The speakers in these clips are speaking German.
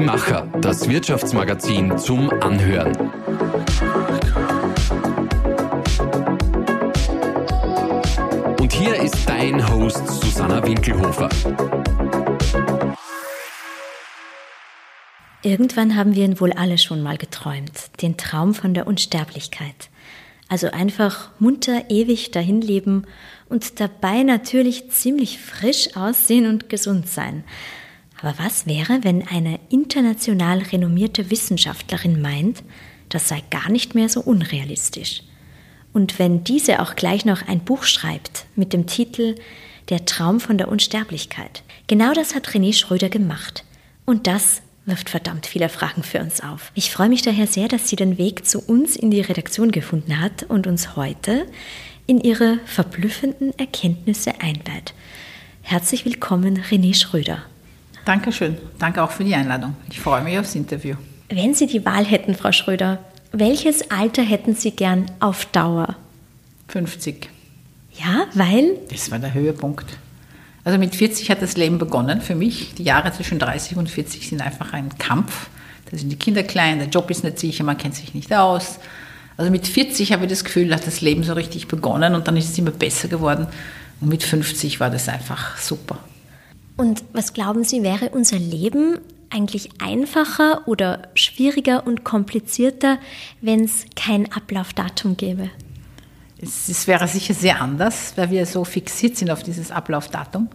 Die Macher, das Wirtschaftsmagazin zum Anhören. Und hier ist dein Host Susanna Winkelhofer. Irgendwann haben wir ihn wohl alle schon mal geträumt, den Traum von der Unsterblichkeit. Also einfach munter ewig dahin leben und dabei natürlich ziemlich frisch aussehen und gesund sein. Aber was wäre, wenn eine international renommierte Wissenschaftlerin meint, das sei gar nicht mehr so unrealistisch? Und wenn diese auch gleich noch ein Buch schreibt mit dem Titel Der Traum von der Unsterblichkeit. Genau das hat René Schröder gemacht. Und das wirft verdammt viele Fragen für uns auf. Ich freue mich daher sehr, dass sie den Weg zu uns in die Redaktion gefunden hat und uns heute in ihre verblüffenden Erkenntnisse einweiht. Herzlich willkommen, René Schröder. Dankeschön. Danke auch für die Einladung. Ich freue mich aufs Interview. Wenn Sie die Wahl hätten, Frau Schröder, welches Alter hätten Sie gern auf Dauer? 50. Ja, weil? Das war der Höhepunkt. Also mit 40 hat das Leben begonnen für mich. Die Jahre zwischen 30 und 40 sind einfach ein Kampf. Da sind die Kinder klein, der Job ist nicht sicher, man kennt sich nicht aus. Also mit 40 habe ich das Gefühl, hat das Leben so richtig begonnen und dann ist es immer besser geworden. Und mit 50 war das einfach super. Und was glauben Sie, wäre unser Leben eigentlich einfacher oder schwieriger und komplizierter, wenn es kein Ablaufdatum gäbe? Es, es, wäre sicher sehr anders, weil wir so fixiert sind auf dieses Ablaufdatum.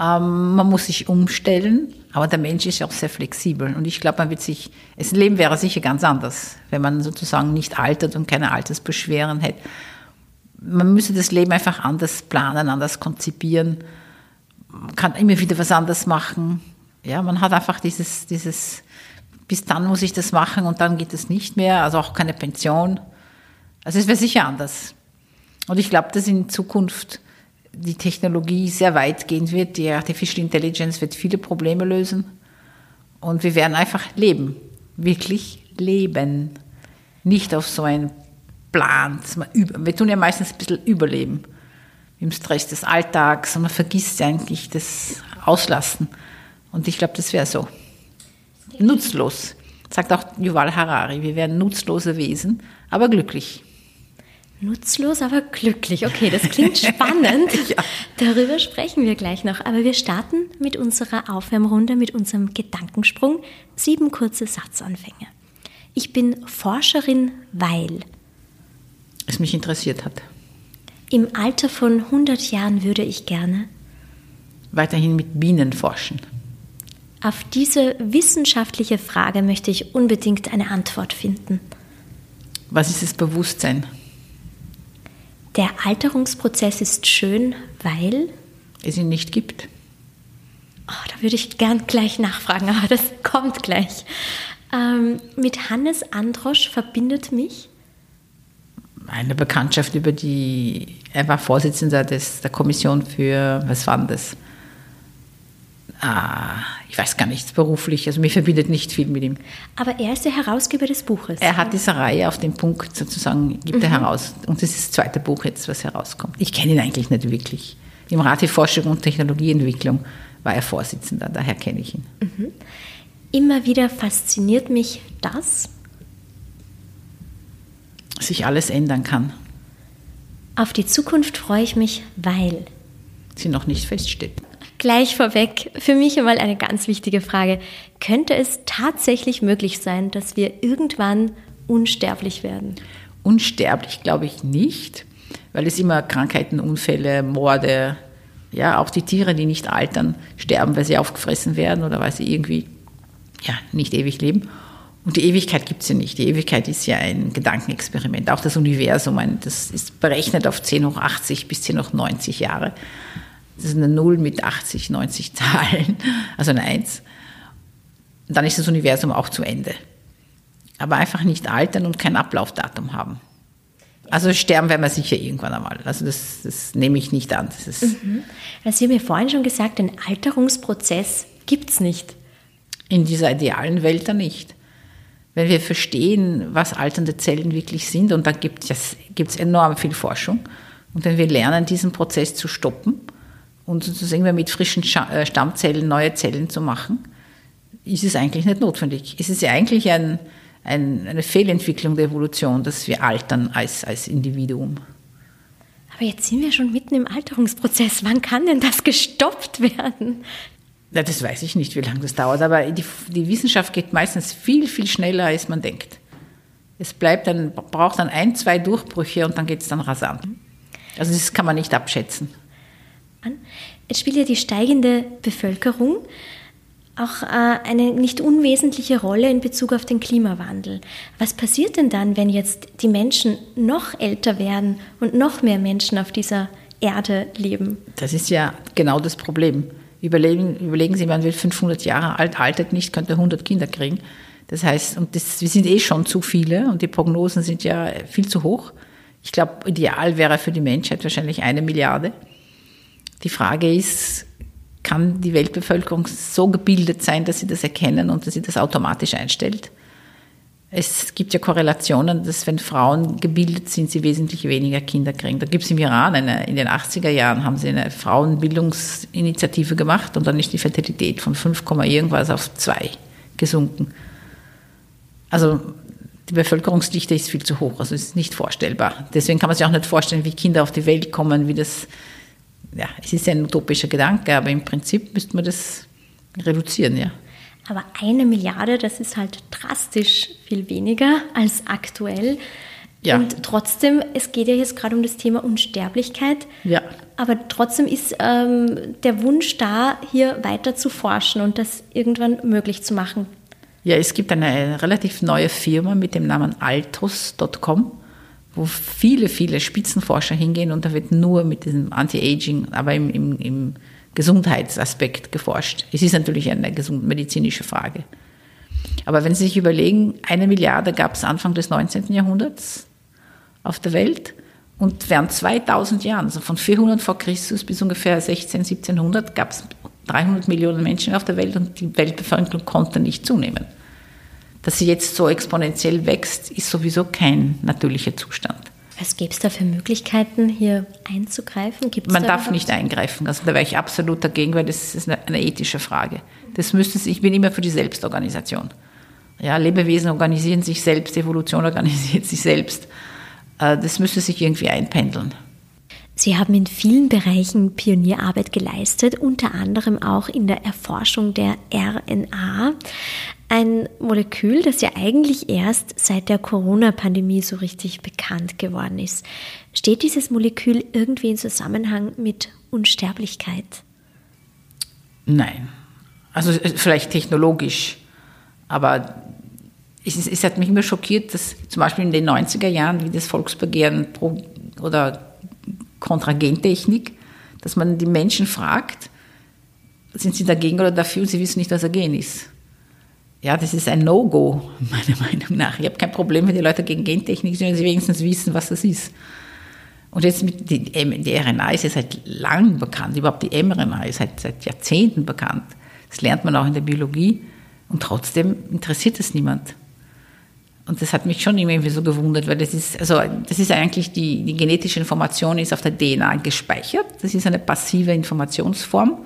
Ähm, man muss sich umstellen, aber der Mensch ist ja auch sehr flexibel. Und ich glaube, man wird sich, das Leben wäre sicher ganz anders, wenn man sozusagen nicht altert und keine Altersbeschwerden hätte. Man müsste das Leben einfach anders planen, anders konzipieren. Man kann immer wieder was anders machen. Ja, man hat einfach dieses, dieses, bis dann muss ich das machen und dann geht es nicht mehr, also auch keine Pension. Also es wäre sicher anders. Und ich glaube, dass in Zukunft die Technologie sehr weit gehen wird. Die Artificial Intelligence wird viele Probleme lösen. Und wir werden einfach leben. Wirklich leben. Nicht auf so einen Plan. Wir tun ja meistens ein bisschen überleben. Im Stress des Alltags und man vergisst eigentlich das Auslassen. Und ich glaube, das wäre so. Nutzlos. Sagt auch Yuval Harari. Wir werden nutzlose Wesen, aber glücklich. Nutzlos, aber glücklich. Okay, das klingt spannend. ja. Darüber sprechen wir gleich noch. Aber wir starten mit unserer Aufwärmrunde, mit unserem Gedankensprung. Sieben kurze Satzanfänge. Ich bin Forscherin, weil es mich interessiert hat. Im Alter von 100 Jahren würde ich gerne weiterhin mit Bienen forschen. Auf diese wissenschaftliche Frage möchte ich unbedingt eine Antwort finden. Was ist das Bewusstsein? Der Alterungsprozess ist schön, weil es ihn nicht gibt. Oh, da würde ich gern gleich nachfragen, aber das kommt gleich. Ähm, mit Hannes Androsch verbindet mich eine Bekanntschaft über die, er war Vorsitzender des, der Kommission für, was war das? Ah, ich weiß gar nichts beruflich, also mir verbindet nicht viel mit ihm. Aber er ist der Herausgeber des Buches. Er hat diese Reihe auf den Punkt sozusagen, gibt mhm. er heraus. Und das ist das zweite Buch jetzt, was herauskommt. Ich kenne ihn eigentlich nicht wirklich. Im Rat für Forschung und Technologieentwicklung war er Vorsitzender, daher kenne ich ihn. Mhm. Immer wieder fasziniert mich das, sich alles ändern kann. Auf die Zukunft freue ich mich, weil sie noch nicht feststeht. Gleich vorweg, für mich einmal eine ganz wichtige Frage. Könnte es tatsächlich möglich sein, dass wir irgendwann unsterblich werden? Unsterblich glaube ich nicht, weil es immer Krankheiten, Unfälle, Morde, ja, auch die Tiere, die nicht altern, sterben, weil sie aufgefressen werden oder weil sie irgendwie ja, nicht ewig leben. Und die Ewigkeit gibt es ja nicht. Die Ewigkeit ist ja ein Gedankenexperiment. Auch das Universum, das ist berechnet auf 10 hoch 80 bis 10 hoch 90 Jahre. Das ist eine Null mit 80, 90 Zahlen, also eine Eins. Und dann ist das Universum auch zu Ende. Aber einfach nicht altern und kein Ablaufdatum haben. Also sterben werden wir sicher irgendwann einmal. Also das, das nehme ich nicht an. Das ist mhm. Sie haben ja vorhin schon gesagt, den Alterungsprozess gibt es nicht. In dieser idealen Welt dann nicht. Wenn wir verstehen, was alternde Zellen wirklich sind, und da gibt es enorm viel Forschung, und wenn wir lernen, diesen Prozess zu stoppen, und sozusagen mit frischen äh, Stammzellen neue Zellen zu machen, ist es eigentlich nicht notwendig. Es ist ja eigentlich ein, ein, eine Fehlentwicklung der Evolution, dass wir altern als, als Individuum. Aber jetzt sind wir schon mitten im Alterungsprozess. Wann kann denn das gestoppt werden? Ja, das weiß ich nicht, wie lange das dauert, aber die, die Wissenschaft geht meistens viel, viel schneller, als man denkt. Es bleibt dann, braucht dann ein, zwei Durchbrüche und dann geht es dann rasant. Also das kann man nicht abschätzen. Jetzt spielt ja die steigende Bevölkerung auch äh, eine nicht unwesentliche Rolle in Bezug auf den Klimawandel. Was passiert denn dann, wenn jetzt die Menschen noch älter werden und noch mehr Menschen auf dieser Erde leben? Das ist ja genau das Problem. Überlegen, überlegen Sie, man wird 500 Jahre alt, haltet nicht, könnte 100 Kinder kriegen. Das heißt, und das, wir sind eh schon zu viele und die Prognosen sind ja viel zu hoch. Ich glaube, ideal wäre für die Menschheit wahrscheinlich eine Milliarde. Die Frage ist, kann die Weltbevölkerung so gebildet sein, dass sie das erkennen und dass sie das automatisch einstellt? Es gibt ja Korrelationen, dass wenn Frauen gebildet sind, sie wesentlich weniger Kinder kriegen. Da gibt es im Iran eine, in den 80er Jahren haben sie eine Frauenbildungsinitiative gemacht und dann ist die Fertilität von 5, irgendwas auf 2 gesunken. Also die Bevölkerungsdichte ist viel zu hoch, also ist nicht vorstellbar. Deswegen kann man sich auch nicht vorstellen, wie Kinder auf die Welt kommen, wie das ja, es ist ein utopischer Gedanke, aber im Prinzip müsste man das reduzieren, ja. Aber eine Milliarde, das ist halt drastisch viel weniger als aktuell. Ja. Und trotzdem, es geht ja jetzt gerade um das Thema Unsterblichkeit. Ja. Aber trotzdem ist ähm, der Wunsch da, hier weiter zu forschen und das irgendwann möglich zu machen. Ja, es gibt eine relativ neue Firma mit dem Namen altus.com wo viele, viele Spitzenforscher hingehen und da wird nur mit diesem Anti-Aging, aber im, im, im, Gesundheitsaspekt geforscht. Es ist natürlich eine medizinische Frage. Aber wenn Sie sich überlegen, eine Milliarde gab es Anfang des 19. Jahrhunderts auf der Welt und während 2000 Jahren, also von 400 vor Christus bis ungefähr 16, 1700, gab es 300 Millionen Menschen auf der Welt und die Weltbevölkerung konnte nicht zunehmen dass sie jetzt so exponentiell wächst, ist sowieso kein natürlicher Zustand. Was gäbe es da für Möglichkeiten, hier einzugreifen? Gibt's Man darf nicht eingreifen. Also da wäre ich absolut dagegen, weil das ist eine, eine ethische Frage. Das müsste ich bin immer für die Selbstorganisation. Ja, Lebewesen organisieren sich selbst, Evolution organisiert sich selbst. Äh, das müsste sich irgendwie einpendeln. Sie haben in vielen Bereichen Pionierarbeit geleistet, unter anderem auch in der Erforschung der RNA. Ein Molekül, das ja eigentlich erst seit der Corona-Pandemie so richtig bekannt geworden ist. Steht dieses Molekül irgendwie in Zusammenhang mit Unsterblichkeit? Nein. Also vielleicht technologisch, aber es, es, hat mich immer schockiert, dass zum Beispiel in den 90er Jahren, wie das Volksbegehren oder kontra Gentechnik, dass man die Menschen fragt, sind sie dagegen oder dafür und sie wissen nicht, was ein Gen ist. Ja, das ist ein No-Go, meiner Meinung nach. Ich habe kein Problem, wenn die Leute gegen Gentechnik sind, wenn sie wenigstens wissen, was das ist. Und jetzt mit die, RNA ist ja seit langem bekannt, überhaupt die mRNA ist seit, seit Jahrzehnten bekannt. Das lernt man auch in der Biologie. Und trotzdem interessiert es niemand. Und das hat mich schon irgendwie so gewundert, weil das ist, also das ist eigentlich die, die genetische Information ist auf der DNA gespeichert. Das ist eine passive Informationsform.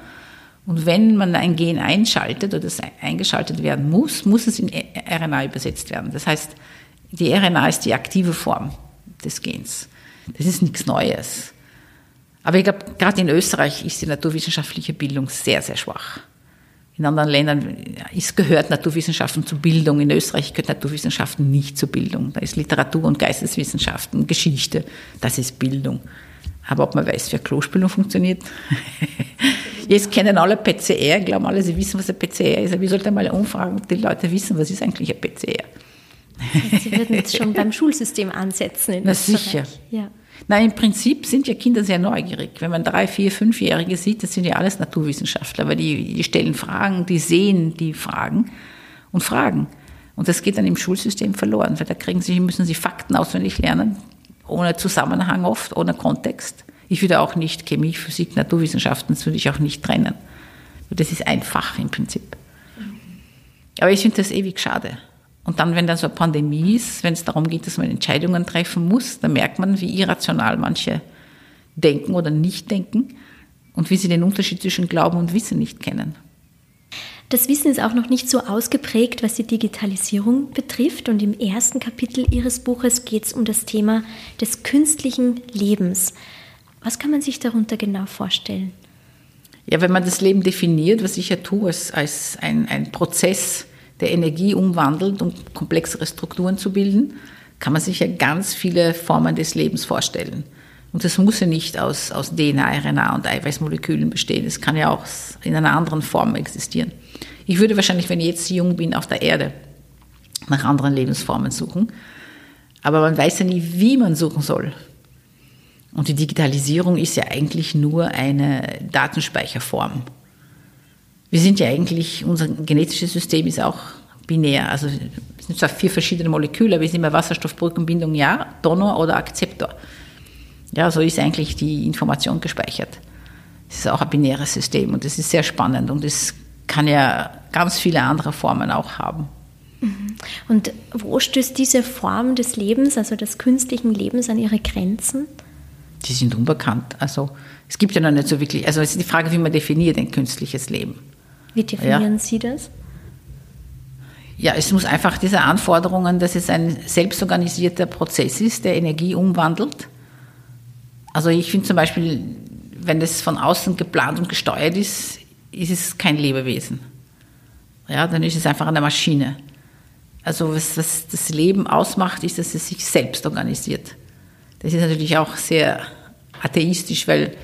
Und wenn man ein Gen einschaltet oder es eingeschaltet werden muss, muss es in RNA übersetzt werden. Das heißt, die RNA ist die aktive Form des Gens. Das ist nichts Neues. Aber ich glaube, gerade in Österreich ist die naturwissenschaftliche Bildung sehr, sehr schwach. In anderen Ländern ist, gehört Naturwissenschaften zur Bildung. In Österreich gehört Naturwissenschaften nicht zur Bildung. Da ist Literatur und Geisteswissenschaften, Geschichte, das ist Bildung. Aber ob man weiß, wie eine Klospülung funktioniert? Jetzt kennen alle PCR, glauben alle, sie wissen, was ein PCR ist. Aber ich sollte mal umfragen, ob die Leute wissen, was ist eigentlich ein PCR? Sie würden jetzt schon beim Schulsystem ansetzen in Na Österreich. sicher. Ja. Nein, im Prinzip sind ja Kinder sehr neugierig. Wenn man drei, vier, fünfjährige sieht, das sind ja alles Naturwissenschaftler, weil die, die stellen Fragen, die sehen die Fragen und fragen. Und das geht dann im Schulsystem verloren, weil da kriegen sie, müssen sie Fakten auswendig lernen, ohne Zusammenhang oft, ohne Kontext. Ich würde auch nicht Chemie, Physik, Naturwissenschaften, das würde ich auch nicht trennen. Das ist einfach im Prinzip. Aber ich finde das ewig schade. Und dann, wenn dann so eine Pandemie ist, wenn es darum geht, dass man Entscheidungen treffen muss, dann merkt man, wie irrational manche denken oder nicht denken und wie sie den Unterschied zwischen Glauben und Wissen nicht kennen. Das Wissen ist auch noch nicht so ausgeprägt, was die Digitalisierung betrifft. Und im ersten Kapitel Ihres Buches geht es um das Thema des künstlichen Lebens. Was kann man sich darunter genau vorstellen? Ja, wenn man das Leben definiert, was ich ja tue, als, als ein, ein Prozess, der Energie umwandelt, um komplexere Strukturen zu bilden, kann man sich ja ganz viele Formen des Lebens vorstellen. Und das muss ja nicht aus, aus DNA, RNA und Eiweißmolekülen bestehen. Es kann ja auch in einer anderen Form existieren. Ich würde wahrscheinlich, wenn ich jetzt jung bin, auf der Erde nach anderen Lebensformen suchen. Aber man weiß ja nie, wie man suchen soll. Und die Digitalisierung ist ja eigentlich nur eine Datenspeicherform. Wir sind ja eigentlich, unser genetisches System ist auch binär. Also es sind zwar vier verschiedene Moleküle, aber wir sind immer Wasserstoffbrückenbindung ja, Donor oder Akzeptor. Ja, so ist eigentlich die Information gespeichert. Es ist auch ein binäres System und das ist sehr spannend und es kann ja ganz viele andere Formen auch haben. Mhm. Und wo stößt diese Form des Lebens, also des künstlichen Lebens, an ihre Grenzen? Die sind unbekannt. Also es gibt ja noch nicht so wirklich, also es ist die Frage, wie man definiert ein künstliches Leben. Wie definieren ja. Sie das? Ja, es muss einfach diese Anforderungen, dass es ein selbstorganisierter Prozess ist, der Energie umwandelt also ich finde zum Beispiel, wenn das von außen geplant und gesteuert ist, ist es kein Lebewesen. Ja, dann ist es einfach eine Maschine. Also was, was das Leben ausmacht, ist, dass es sich selbst organisiert. Das ist natürlich auch sehr atheistisch, weil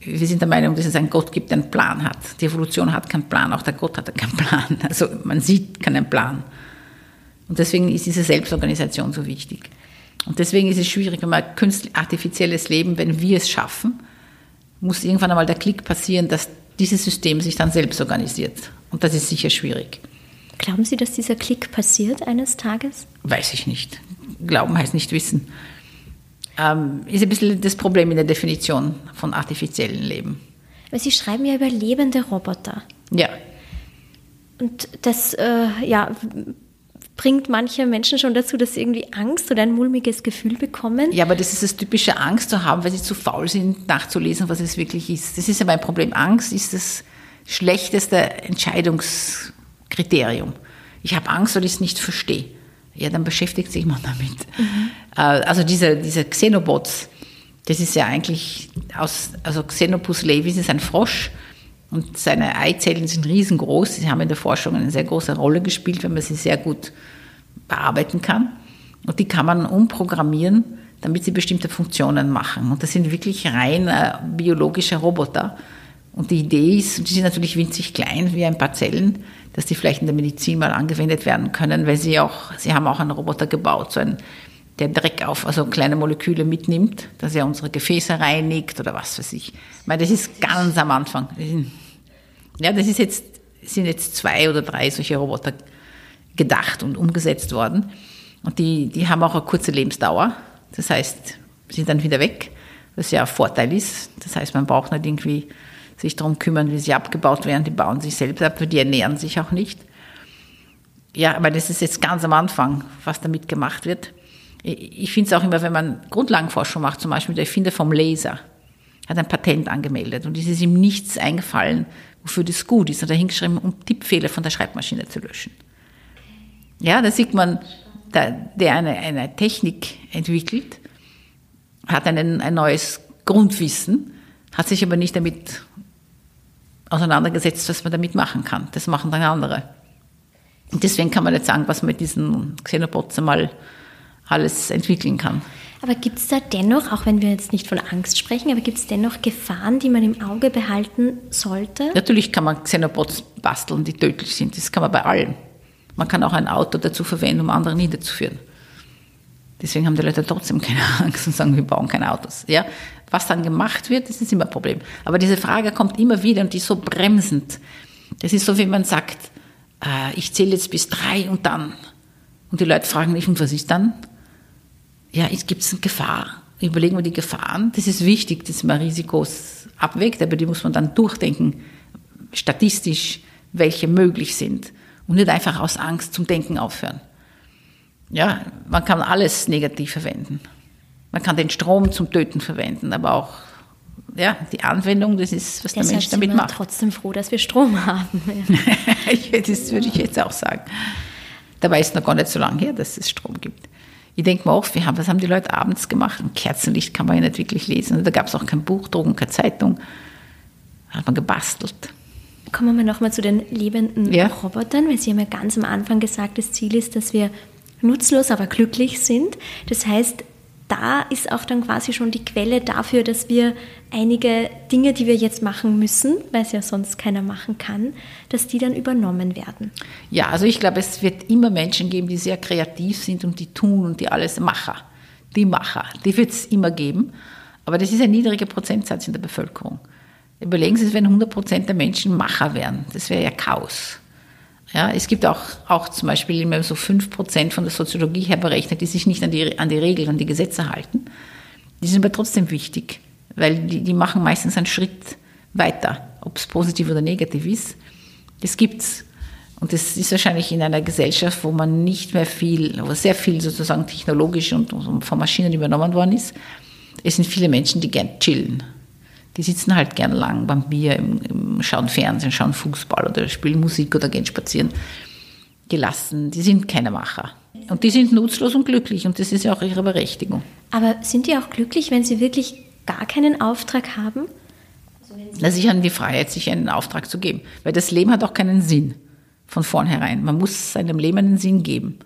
wir sind der Meinung, dass es einen Gott gibt, der einen Plan hat. Die Evolution hat keinen Plan, auch der Gott hat keinen Plan. Also man sieht keinen Plan. Und deswegen ist diese Selbstorganisation so wichtig. Und deswegen ist es schwierig, wenn man künstlich artifizielles Leben, wenn wir es schaffen, muss irgendwann einmal der Klick passieren, dass dieses System sich dann selbst organisiert. Und das ist sicher schwierig. Glauben Sie, dass dieser Klick passiert eines Tages? Weiß ich nicht. Glauben heißt nicht wissen. Ähm, ist ein bisschen das Problem in der Definition von artifiziellen Leben. Weil Sie schreiben ja über lebende Roboter. Ja. Und das äh, ja, bringt manche Menschen schon dazu, dass sie irgendwie Angst oder ein mulmiges Gefühl bekommen. Ja, aber das ist das typische Angst zu haben, weil sie zu faul sind, nachzulesen, was es wirklich ist. Das ist ja mein Problem. Angst ist das schlechteste Entscheidungskriterium. Ich habe Angst, weil ich es nicht verstehe. Ja, dann beschäftigt sich man damit. Mhm. Also diese, diese Xenobots, das ist ja eigentlich aus, also Xenopus levis ist ein Frosch und seine Eizellen sind riesengroß. Sie haben in der Forschung eine sehr große Rolle gespielt, wenn man sie sehr gut bearbeiten kann. Und die kann man umprogrammieren, damit sie bestimmte Funktionen machen. Und das sind wirklich rein äh, biologische Roboter. Und die Idee ist, die sind natürlich winzig klein, wie ein paar Zellen, dass die vielleicht in der Medizin mal angewendet werden können, weil sie auch, sie haben auch einen Roboter gebaut, so ein, der Dreck auf, also kleine Moleküle mitnimmt, dass er unsere Gefäße reinigt oder was weiß ich. Ich meine, das ist ganz am Anfang. Ja, das ist jetzt, sind jetzt zwei oder drei solche Roboter gedacht und umgesetzt worden. Und die, die haben auch eine kurze Lebensdauer. Das heißt, sind dann wieder weg, was ja ein Vorteil ist. Das heißt, man braucht nicht irgendwie sich darum kümmern, wie sie abgebaut werden. Die bauen sich selbst ab, die ernähren sich auch nicht. Ja, aber das ist jetzt ganz am Anfang, was damit gemacht wird. Ich finde es auch immer, wenn man Grundlagenforschung macht, zum Beispiel der Erfinder vom Laser, hat ein Patent angemeldet und es ist ihm nichts eingefallen, wofür das gut ist. Und er hingeschrieben, um Tippfehler von der Schreibmaschine zu löschen. Ja, da sieht man, der, der eine, eine Technik entwickelt, hat einen, ein neues Grundwissen, hat sich aber nicht damit auseinandergesetzt, was man damit machen kann. Das machen dann andere. Und deswegen kann man nicht sagen, was man mit diesen Xenobots einmal alles entwickeln kann. Aber gibt es da dennoch, auch wenn wir jetzt nicht von Angst sprechen, aber gibt es dennoch Gefahren, die man im Auge behalten sollte? Natürlich kann man Xenobots basteln, die tödlich sind. Das kann man bei allen. Man kann auch ein Auto dazu verwenden, um andere niederzuführen. Deswegen haben die Leute trotzdem keine Angst und sagen, wir bauen keine Autos. Ja? Was dann gemacht wird, das ist immer ein Problem. Aber diese Frage kommt immer wieder und die ist so bremsend. Das ist so, wie man sagt, äh, ich zähle jetzt bis drei und dann. Und die Leute fragen nicht, und was ist dann? Ja, gibt es eine Gefahr? Überlegen wir die Gefahren. Das ist wichtig, dass man Risikos abwägt, aber die muss man dann durchdenken, statistisch, welche möglich sind und nicht einfach aus Angst zum Denken aufhören. Ja, man kann alles negativ verwenden. Man kann den Strom zum Töten verwenden, aber auch ja, die Anwendung, das ist, was Deshalb der Mensch damit sind wir macht. trotzdem froh, dass wir Strom haben. Das würde ich jetzt auch sagen. Dabei ist noch gar nicht so lange her, dass es Strom gibt. Ich denke mir oft, wir haben, was haben die Leute abends gemacht? Ein Kerzenlicht kann man ja nicht wirklich lesen. Da gab es auch kein Buchdrucken, keine Zeitung. Da hat man gebastelt. Kommen wir nochmal zu den lebenden Ja. Robotern, weil Sie haben ja ganz am Anfang gesagt, das Ziel ist, dass wir nutzlos, aber glücklich sind. Das heißt, da ist auch dann quasi schon die Quelle dafür, dass wir einige Dinge, die wir jetzt machen müssen, weil es ja sonst keiner machen kann, dass die dann übernommen werden. Ja, also ich glaube, es wird immer Menschen geben, die sehr kreativ sind und die tun und die alles Macher. Die Macher, die wird es immer geben. Aber das ist ein niedriger Prozentsatz in der Bevölkerung. Überlegen Sie, wenn 100 Prozent der Menschen Macher wären. Das wäre ja Chaos. Ja, es gibt auch, auch zum Beispiel immer so 5 Prozent von der Soziologie her berechnet, die sich nicht an die, an die Regeln, an die Gesetze halten. Die sind aber trotzdem wichtig, weil die, die machen meistens einen Schritt weiter, ob es positiv oder negativ ist. Das gibt's. Und das ist wahrscheinlich in einer Gesellschaft, wo man nicht mehr viel, wo sehr viel sozusagen technologisch und von Maschinen übernommen worden ist. Es sind viele Menschen, die gern chillen. Die sitzen halt gern lang beim Bier, im, im, schauen Fernsehen, schauen Fußball oder spielen Musik oder gehen spazieren. Gelassen. Die sind keine Macher. Und die sind nutzlos und glücklich und das ist ja auch ihre Berechtigung. Aber sind die auch glücklich, wenn sie wirklich gar keinen Auftrag haben? Na, sie haben die Freiheit, sich einen Auftrag zu geben. Weil das Leben hat auch keinen Sinn von vornherein. Man muss seinem Leben einen Sinn geben.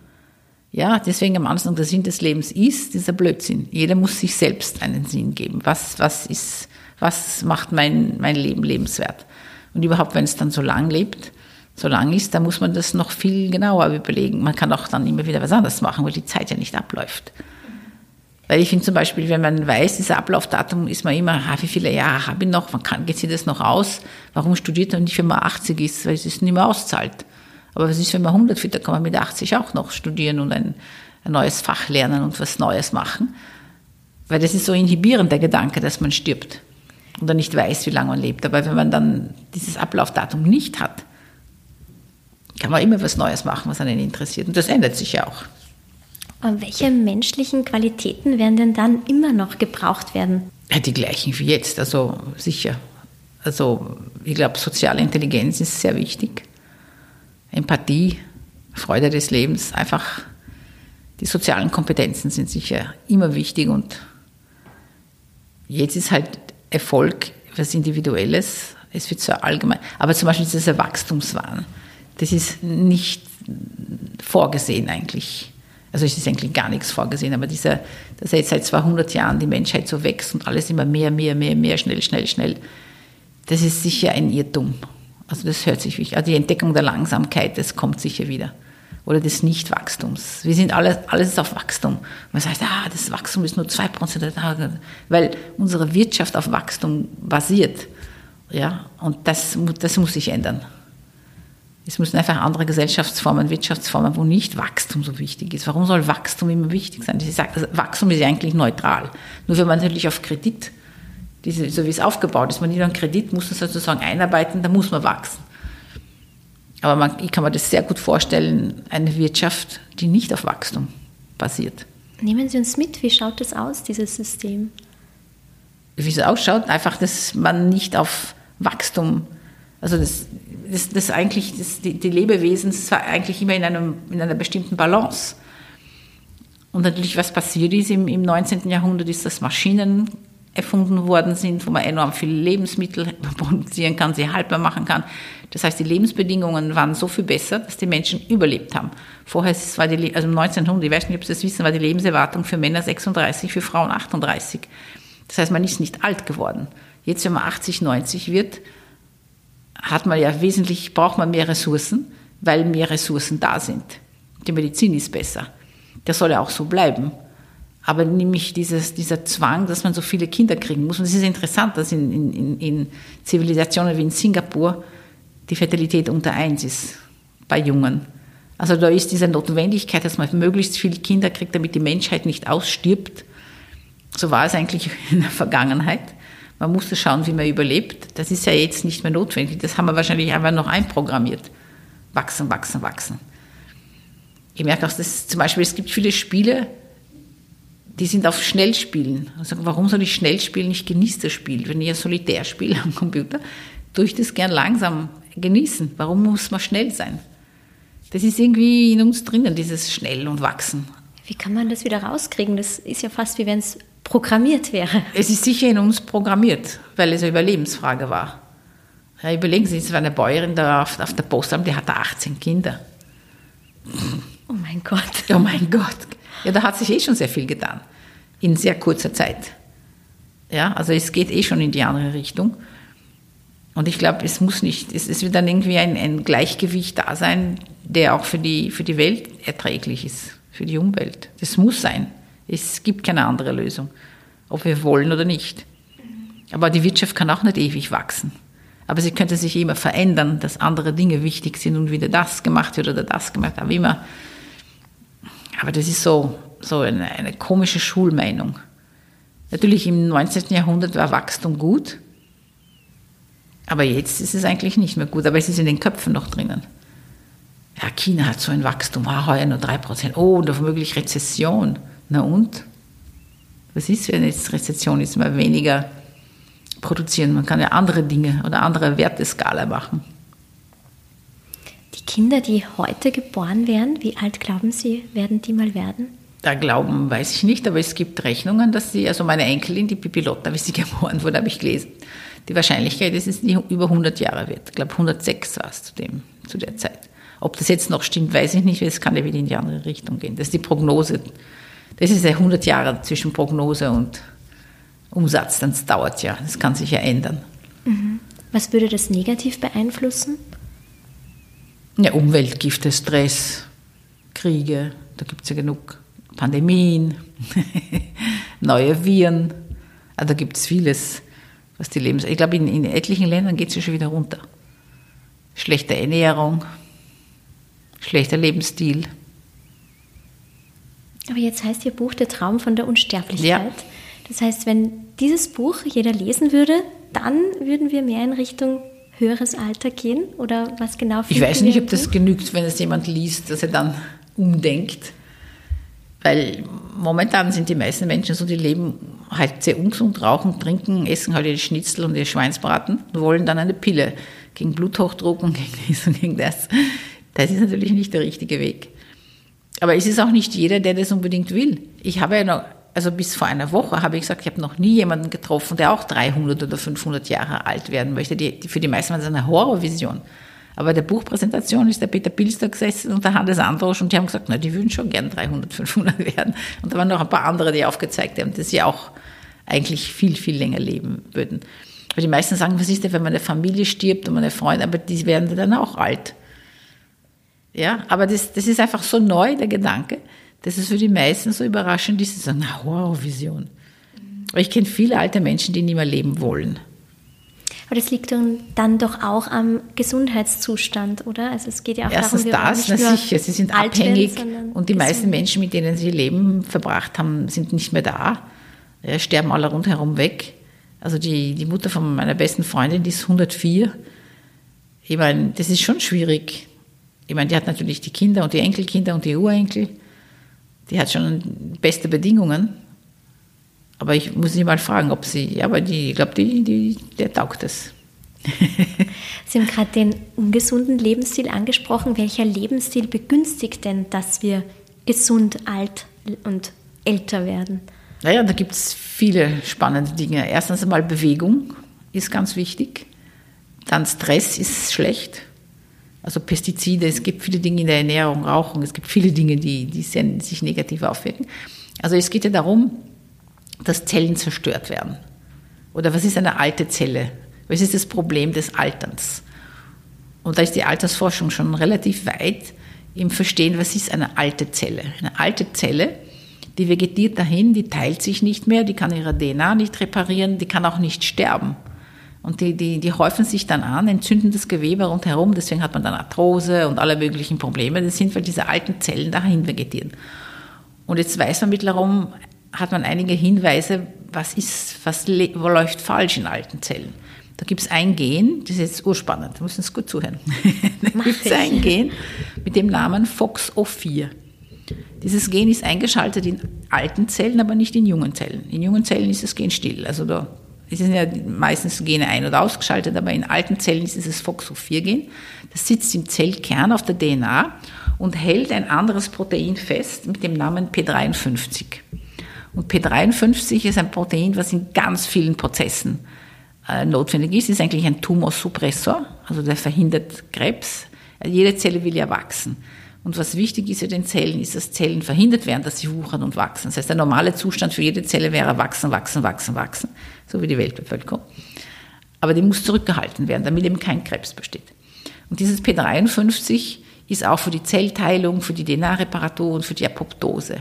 Ja, deswegen am Anfang der Sinn des Lebens ist dieser Blödsinn. Jeder muss sich selbst einen Sinn geben. Was, was ist, was macht mein, mein Leben lebenswert? Und überhaupt, wenn es dann so lang lebt, so lang ist, dann muss man das noch viel genauer überlegen. Man kann auch dann immer wieder was anderes machen, weil die Zeit ja nicht abläuft. Weil ich finde zum Beispiel, wenn man weiß, dieser Ablaufdatum ist man immer, ah, wie viele Jahre habe ich noch, wann kann, geht sich das noch aus? Warum studiert man nicht, wenn man 80 ist? Weil es ist nicht mehr auszahlt. Aber was ist, wenn man 100 wird, da kann man mit 80 auch noch studieren und ein, ein neues Fach lernen und was Neues machen. Weil das ist so inhibierend, der Gedanke, dass man stirbt oder nicht weiß, wie lange man lebt. Aber wenn man dann dieses Ablaufdatum nicht hat, kann man immer was Neues machen, was einen interessiert. Und das ändert sich ja auch. Und welche menschlichen Qualitäten werden denn dann immer noch gebraucht werden? Ja, die gleichen wie jetzt, also sicher. Also ich glaube, soziale Intelligenz ist sehr wichtig. Empathie, Freude des Lebens, einfach die sozialen Kompetenzen sind sicher immer wichtig und jetzt ist halt Erfolg was Individuelles, es wird so allgemein. Aber zum Beispiel dieser Wachstumswahn, das ist nicht vorgesehen eigentlich. Also es ist eigentlich gar nichts vorgesehen, aber dieser, dass jetzt seit 200 Jahren die Menschheit so wächst und alles immer mehr, mehr, mehr, mehr, schnell, schnell, schnell, das ist sicher ein Irrtum. Also das hört sich wichtig. Also die Entdeckung der Langsamkeit, das kommt sicher wieder. Oder des Nichtwachstums. Wir sind alles, alles ist auf Wachstum. Man sagt, ah, das Wachstum ist nur 2% der Tage, weil unsere Wirtschaft auf Wachstum basiert. Ja, und das, das muss sich ändern. Es müssen einfach andere Gesellschaftsformen, Wirtschaftsformen, wo nicht Wachstum so wichtig ist. Warum soll Wachstum immer wichtig sein? Ich sage, also Wachstum ist ja eigentlich neutral. Nur wenn man natürlich auf Kredit, diese, so wie es aufgebaut ist, man nicht einen Kredit muss das sozusagen einarbeiten, da muss man wachsen. Aber man, ich kann mir das sehr gut vorstellen, eine Wirtschaft, die nicht auf Wachstum basiert. Nehmen Sie uns mit, wie schaut das aus, dieses System? Wie es ausschaut, einfach, dass man nicht auf Wachstum, also das, das, das eigentlich, das, die, die Lebewesen sind eigentlich immer in, einem, in einer bestimmten Balance. Und natürlich, was passiert ist im, im 19. Jahrhundert, ist, dass Maschinen erfunden worden sind, wo man enorm viele Lebensmittel produzieren kann, sie haltbar machen kann. Das heißt, die Lebensbedingungen waren so viel besser, dass die Menschen überlebt haben. Vorher war die, also 1900, ich weiß nicht, ob Sie das wissen, war die Lebenserwartung für Männer 36, für Frauen 38. Das heißt, man ist nicht alt geworden. Jetzt, wenn man 80, 90 wird, hat man ja wesentlich, braucht man mehr Ressourcen, weil mehr Ressourcen da sind. Die Medizin ist besser. Das soll ja auch so bleiben. Aber nämlich dieses, dieser Zwang, dass man so viele Kinder kriegen muss. Und es ist interessant, dass in, in, in Zivilisationen wie in Singapur die Fertilität unter eins ist bei Jungen. Also da ist diese Notwendigkeit, dass man möglichst viele Kinder kriegt, damit die Menschheit nicht ausstirbt. So war es eigentlich in der Vergangenheit. Man musste schauen, wie man überlebt. Das ist ja jetzt nicht mehr notwendig. Das haben wir wahrscheinlich einfach noch einprogrammiert. Wachsen, wachsen, wachsen. Ich merke auch, dass zum Beispiel, es gibt viele Spiele, die sind auf Schnellspielen. Also warum soll ich schnell spielen? Ich genieße das Spiel. Wenn ich ein Solitär spiele am Computer, tue ich das gern langsam genießen. Warum muss man schnell sein? Das ist irgendwie in uns drinnen, dieses Schnell und Wachsen. Wie kann man das wieder rauskriegen? Das ist ja fast wie wenn es programmiert wäre. Es ist sicher in uns programmiert, weil es eine Überlebensfrage war. Ja, überlegen Sie, es war eine Bäuerin da auf, auf der Postamt, die hatte 18 Kinder. Oh mein Gott. Oh mein Gott. Ja, da hat sich eh schon sehr viel getan. In sehr kurzer Zeit. Ja, also es geht eh schon in die andere Richtung. Und ich glaube, es muss nicht, es, es wird dann irgendwie ein, ein, Gleichgewicht da sein, der auch für die, für die Welt erträglich ist, für die Umwelt. Das muss sein. Es gibt keine andere Lösung, ob wir wollen oder nicht. Aber die Wirtschaft kann auch nicht ewig wachsen. Aber sie könnte sich immer verändern, dass andere Dinge wichtig sind und wieder das gemacht wird oder das gemacht, aber immer. Aber das ist so, so eine, eine komische Schulmeinung. Natürlich im 19. Jahrhundert war Wachstum gut, aber jetzt ist es eigentlich nicht mehr gut, aber es ist in den Köpfen noch drinnen. Ja, China hat so ein Wachstum, ah, heuer nur 3%, oh, und womöglich Rezession. Na und? Was ist, wenn jetzt Rezession ist, mal weniger produzieren. Man kann ja andere Dinge oder andere Werteskala machen. Die Kinder, die heute geboren werden, wie alt glauben Sie, werden die mal werden? Da glauben, weiß ich nicht, aber es gibt Rechnungen, dass sie, also meine Enkelin, die Pipilotta, wie sie geboren wurde, habe ich gelesen, die Wahrscheinlichkeit ist, dass sie über 100 Jahre wird. Ich glaube, 106 war es zu, dem, zu der Zeit. Ob das jetzt noch stimmt, weiß ich nicht, weil es kann ja wieder in die andere Richtung gehen. Das ist die Prognose. Das ist ja 100 Jahre zwischen Prognose und Umsatz, das dauert ja, das kann sich ja ändern. Mhm. Was würde das negativ beeinflussen? Ja, Umweltgifte, Stress, Kriege, da gibt es ja genug Pandemien, neue Viren, also da gibt es vieles, was die Lebens... Ich glaube, in, in etlichen Ländern geht es ja schon wieder runter. Schlechte Ernährung, schlechter Lebensstil. Aber jetzt heißt Ihr Buch Der Traum von der Unsterblichkeit. Ja. Das heißt, wenn dieses Buch jeder lesen würde, dann würden wir mehr in Richtung höheres Alter gehen? Oder was genau? Ich weiß nicht, ob das genügt, wenn es jemand liest, dass er dann umdenkt. Weil momentan sind die meisten Menschen so, die leben halt sehr ungesund, rauchen, trinken, essen halt ihre Schnitzel und ihr Schweinsbraten und wollen dann eine Pille gegen Bluthochdruck und gegen dies und gegen das. Das ist natürlich nicht der richtige Weg. Aber es ist auch nicht jeder, der das unbedingt will. Ich habe ja noch also bis vor einer Woche habe ich gesagt, ich habe noch nie jemanden getroffen, der auch 300 oder 500 Jahre alt werden möchte. Die, für die meisten war das eine Horrorvision. Aber der Buchpräsentation ist der Peter Pilster gesessen und der Hannes Androsch und die haben gesagt, na, die würden schon gern 300, 500 werden. Und da waren noch ein paar andere, die aufgezeigt haben, dass sie auch eigentlich viel, viel länger leben würden. Weil die meisten sagen, was ist denn, wenn meine Familie stirbt und meine Freunde, aber die werden dann auch alt. Ja, aber das, das ist einfach so neu, der Gedanke. Das ist für die meisten so überraschend, ist so eine Horrorvision. Aber ich kenne viele alte Menschen, die nicht mehr leben wollen. Aber das liegt dann, doch auch am Gesundheitszustand, oder? Also es geht ja auch Erstens darum, das, na sicher, sie sind abhängig werden, und die gesund. meisten Menschen, mit denen sie ihr Leben verbracht haben, sind nicht mehr da, ja, sterben alle rundherum weg. Also die, die Mutter von meiner besten Freundin, die ist 104. Ich meine, das ist schon schwierig. Ich meine, die hat natürlich die Kinder und die Enkelkinder und die Urenkel die hat schon beste Bedingungen. Aber ich muss sie mal fragen, ob sie, ja, aber die, ich glaube, die, die, der taugt es. Sie haben gerade den ungesunden Lebensstil angesprochen. Welcher Lebensstil begünstigt denn, dass wir gesund, alt und älter werden? Naja, da gibt es viele spannende Dinge. Erstens einmal Bewegung ist ganz wichtig. Dann Stress ist schlecht. Also Pestizide, es gibt viele Dinge in der Ernährung, Rauchen, es gibt viele Dinge, die, die sich negativ aufwirken. Also es geht ja darum, dass Zellen zerstört werden. Oder was ist eine alte Zelle? Was ist das Problem des Alterns? Und da ist die Altersforschung schon relativ weit im Verstehen, was ist eine alte Zelle? Eine alte Zelle, die vegetiert dahin, die teilt sich nicht mehr, die kann ihre DNA nicht reparieren, die kann auch nicht sterben. Und die, die, die häufen sich dann an, entzünden das Gewebe rundherum, deswegen hat man dann Arthrose und alle möglichen Probleme. Das sind, weil diese alten Zellen dahin vegetieren. Und jetzt weiß man mittlerweile, hat man einige Hinweise, was ist, was wo läuft falsch in alten Zellen. Da gibt es ein Gen, das ist jetzt urspannend, da müssen Sie gut zuhören. da gibt es ein Gen mit dem Namen FOXO4. Dieses Gen ist eingeschaltet in alten Zellen, aber nicht in jungen Zellen. In jungen Zellen ist das Gen still. Also da sind ja meistens Gene ein- oder ausgeschaltet, aber in alten Zellen ist es FOXO4-Gen. Das sitzt im Zellkern auf der DNA und hält ein anderes Protein fest mit dem Namen P53. Und P53 ist ein Protein, was in ganz vielen Prozessen äh, notwendig ist. Ist eigentlich ein Tumorsuppressor, also der verhindert Krebs. Jede Zelle will ja wachsen. Und was wichtig ist für den Zellen, ist, dass Zellen verhindert werden, dass sie wuchern und wachsen. Das heißt, der normale Zustand für jede Zelle wäre wachsen, wachsen, wachsen, wachsen, so wie die Weltbevölkerung. Aber die muss zurückgehalten werden, damit eben kein Krebs besteht. Und dieses P53 ist auch für die Zellteilung, für die DNA-Reparatur und für die Apoptose.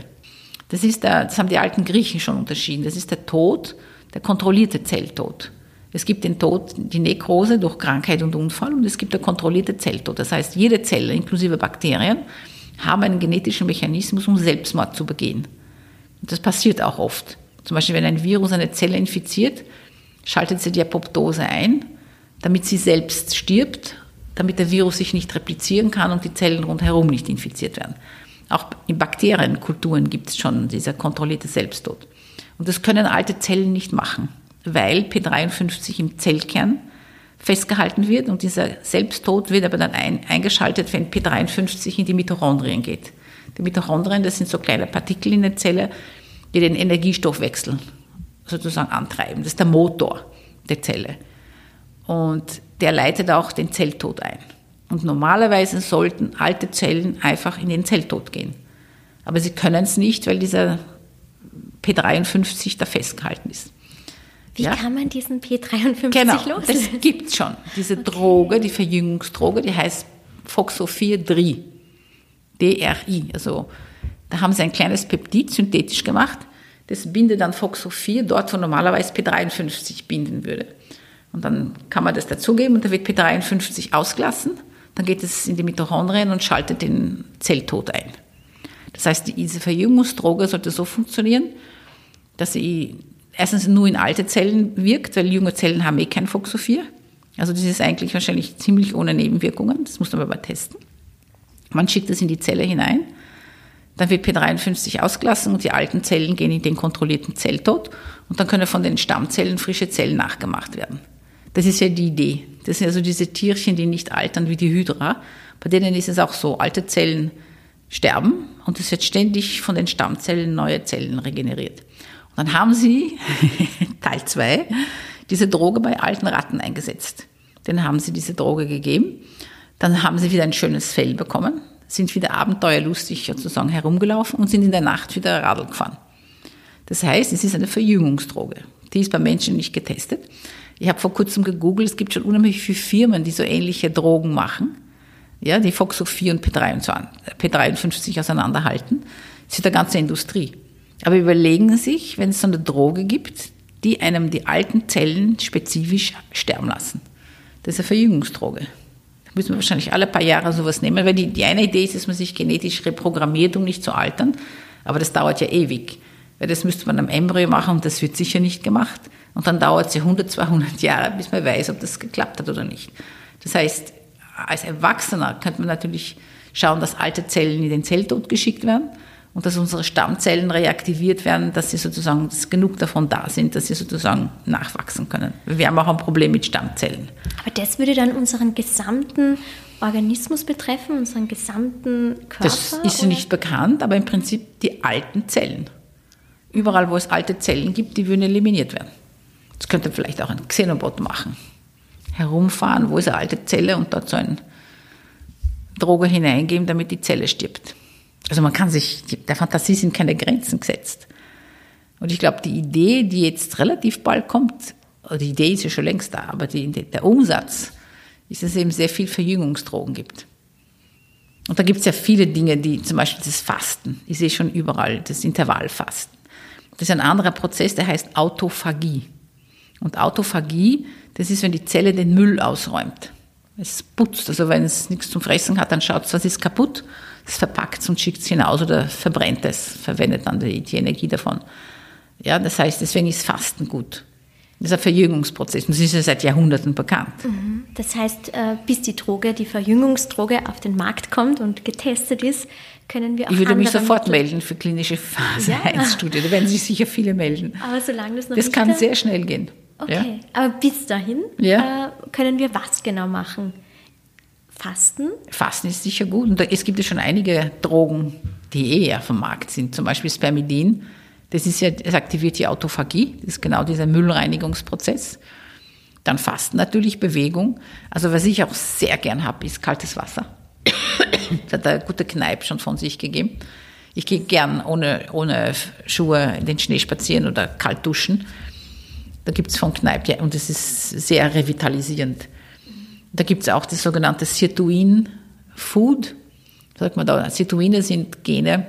Das, ist der, das haben die alten Griechen schon unterschieden. Das ist der Tod, der kontrollierte Zelltod. Es gibt den Tod, die Nekrose durch Krankheit und Unfall und es gibt der kontrollierte Zelltod. Das heißt, jede Zelle, inklusive Bakterien, haben einen genetischen Mechanismus, um Selbstmord zu begehen. Und das passiert auch oft. Zum Beispiel, wenn ein Virus eine Zelle infiziert, schaltet sie die Apoptose ein, damit sie selbst stirbt, damit der Virus sich nicht replizieren kann und die Zellen rundherum nicht infiziert werden. Auch in Bakterienkulturen gibt es schon dieser kontrollierte Selbsttod. Und das können alte Zellen nicht machen weil P53 im Zellkern festgehalten wird und dieser Selbsttod wird aber dann ein, eingeschaltet, wenn P53 in die Mitochondrien geht. Die Mitochondrien, das sind so kleine Partikel in der Zelle, die den Energiestoffwechsel sozusagen antreiben. Das ist der Motor der Zelle. Und der leitet auch den Zelltod ein. Und normalerweise sollten alte Zellen einfach in den Zelltod gehen. Aber sie können es nicht, weil dieser P53 da festgehalten ist. Wie ja? kann man diesen P53 genau, los? Das gibt schon. Diese okay. Droge, die Verjüngungsdroge, die heißt Foxophir-Dri. DRI. Also da haben sie ein kleines Peptid synthetisch gemacht. Das bindet dann Foxophir dort, wo normalerweise P53 binden würde. Und dann kann man das dazugeben und da wird P53 ausgelassen. Dann geht es in die Mitochondrien und schaltet den Zelltod ein. Das heißt, diese Verjüngungsdroge sollte so funktionieren, dass sie erstens nur in alte Zellen wirkt, weil junge Zellen haben eh kein Foxophir. Also das ist eigentlich wahrscheinlich ziemlich ohne Nebenwirkungen. Das muss man aber testen. Man schickt das in die Zelle hinein. Dann wird P53 ausgelassen und die alten Zellen gehen in den kontrollierten Zelltod. Und dann können von den Stammzellen frische Zellen nachgemacht werden. Das ist ja die Idee. Das sind also diese Tierchen, die nicht altern wie die Hydra. Bei denen ist es auch so, alte Zellen sterben und es wird ständig von den Stammzellen neue Zellen regeneriert. Dann haben sie, Teil 2, diese Droge bei alten Ratten eingesetzt. Denen haben sie diese Droge gegeben. Dann haben sie wieder ein schönes Fell bekommen, sind wieder abenteuerlustig sozusagen herumgelaufen und sind in der Nacht wieder Radl gefahren. Das heißt, es ist eine Verjüngungsdroge. Die ist bei Menschen nicht getestet. Ich habe vor kurzem gegoogelt, es gibt schon unheimlich viele Firmen, die so ähnliche Drogen machen, ja, die Foxo4 und P53, P53 auseinanderhalten. Das ist eine ganze Industrie. Aber überlegen Sie sich, wenn es so eine Droge gibt, die einem die alten Zellen spezifisch sterben lassen. Das ist eine Verjüngungsdroge. Da müssen wir wahrscheinlich alle paar Jahre sowas nehmen, weil die, die eine Idee ist, dass man sich genetisch reprogrammiert, um nicht zu altern. Aber das dauert ja ewig. Weil das müsste man am Embryo machen und das wird sicher nicht gemacht. Und dann dauert es ja 100, 200 Jahre, bis man weiß, ob das geklappt hat oder nicht. Das heißt, als Erwachsener könnte man natürlich schauen, dass alte Zellen in den Zelltod geschickt werden und dass unsere Stammzellen reaktiviert werden, dass sie sozusagen dass genug davon da sind, dass sie sozusagen nachwachsen können. Wir haben auch ein Problem mit Stammzellen. Aber das würde dann unseren gesamten Organismus betreffen, unseren gesamten Körper? Das ist oder? nicht bekannt, aber im Prinzip die alten Zellen. Überall, wo es alte Zellen gibt, die würden eliminiert werden. Das könnte vielleicht auch ein Xenobot machen. Herumfahren, wo ist eine alte Zelle und dort so eine Droge hineingeben, damit die Zelle stirbt. Also man kann sich, der Fantasie sind keine Grenzen gesetzt. Und ich glaube, die Idee, die jetzt relativ bald kommt, die Idee ist ja schon längst da, aber die, der Umsatz ist, dass es eben sehr viel Verjüngungsdrogen gibt. Und da gibt es ja viele Dinge, die zum Beispiel das Fasten, ich sehe schon überall, das Intervallfasten. Das ist ein anderer Prozess, der heißt Autophagie. Und Autophagie, das ist, wenn die Zelle den Müll ausräumt. Es putzt, also wenn es nichts zum Fressen hat, dann schaut es, was ist kaputt es verpackt und schickt es hinaus oder verbrennt es, verwendet dann die, die Energie davon. Ja, das heißt, deswegen ist Fasten gut. Das ist ein Verjüngungsprozess. Und das ist ja seit Jahrhunderten bekannt. Das heißt, äh, bis die Droge, die Verjüngungsdroge auf den Markt kommt und getestet ist, können wir auch Ich würde mich sofort Mittel- melden für klinische Phase Ja. 1 Studie. Da werden sich sicher viele melden. Aber solange das noch Das nicht kann da- sehr schnell gehen. Okay, Ja? aber bis dahin Ja. äh, können wir was genau machen? Fasten? Fasten ist sicher gut. Und da, es gibt ja schon einige Drogen, die eher vom Markt sind. Zum Beispiel Spermidin. Das ist ja, das aktiviert die Autophagie. Das ist genau dieser Müllreinigungsprozess. Dann Fasten natürlich, Bewegung. Also was ich auch sehr gern habe, ist kaltes Wasser. das hat der gute Kneipp schon von sich gegeben. Ich gehe gern ohne, ohne Schuhe in den Schnee spazieren oder kalt duschen. Da gibt es von Kneipp, ja, und das ist sehr revitalisierend. Da gibt es auch das sogenannte Sirtuin-Food. Sagt man da, Sirtuine sind Gene,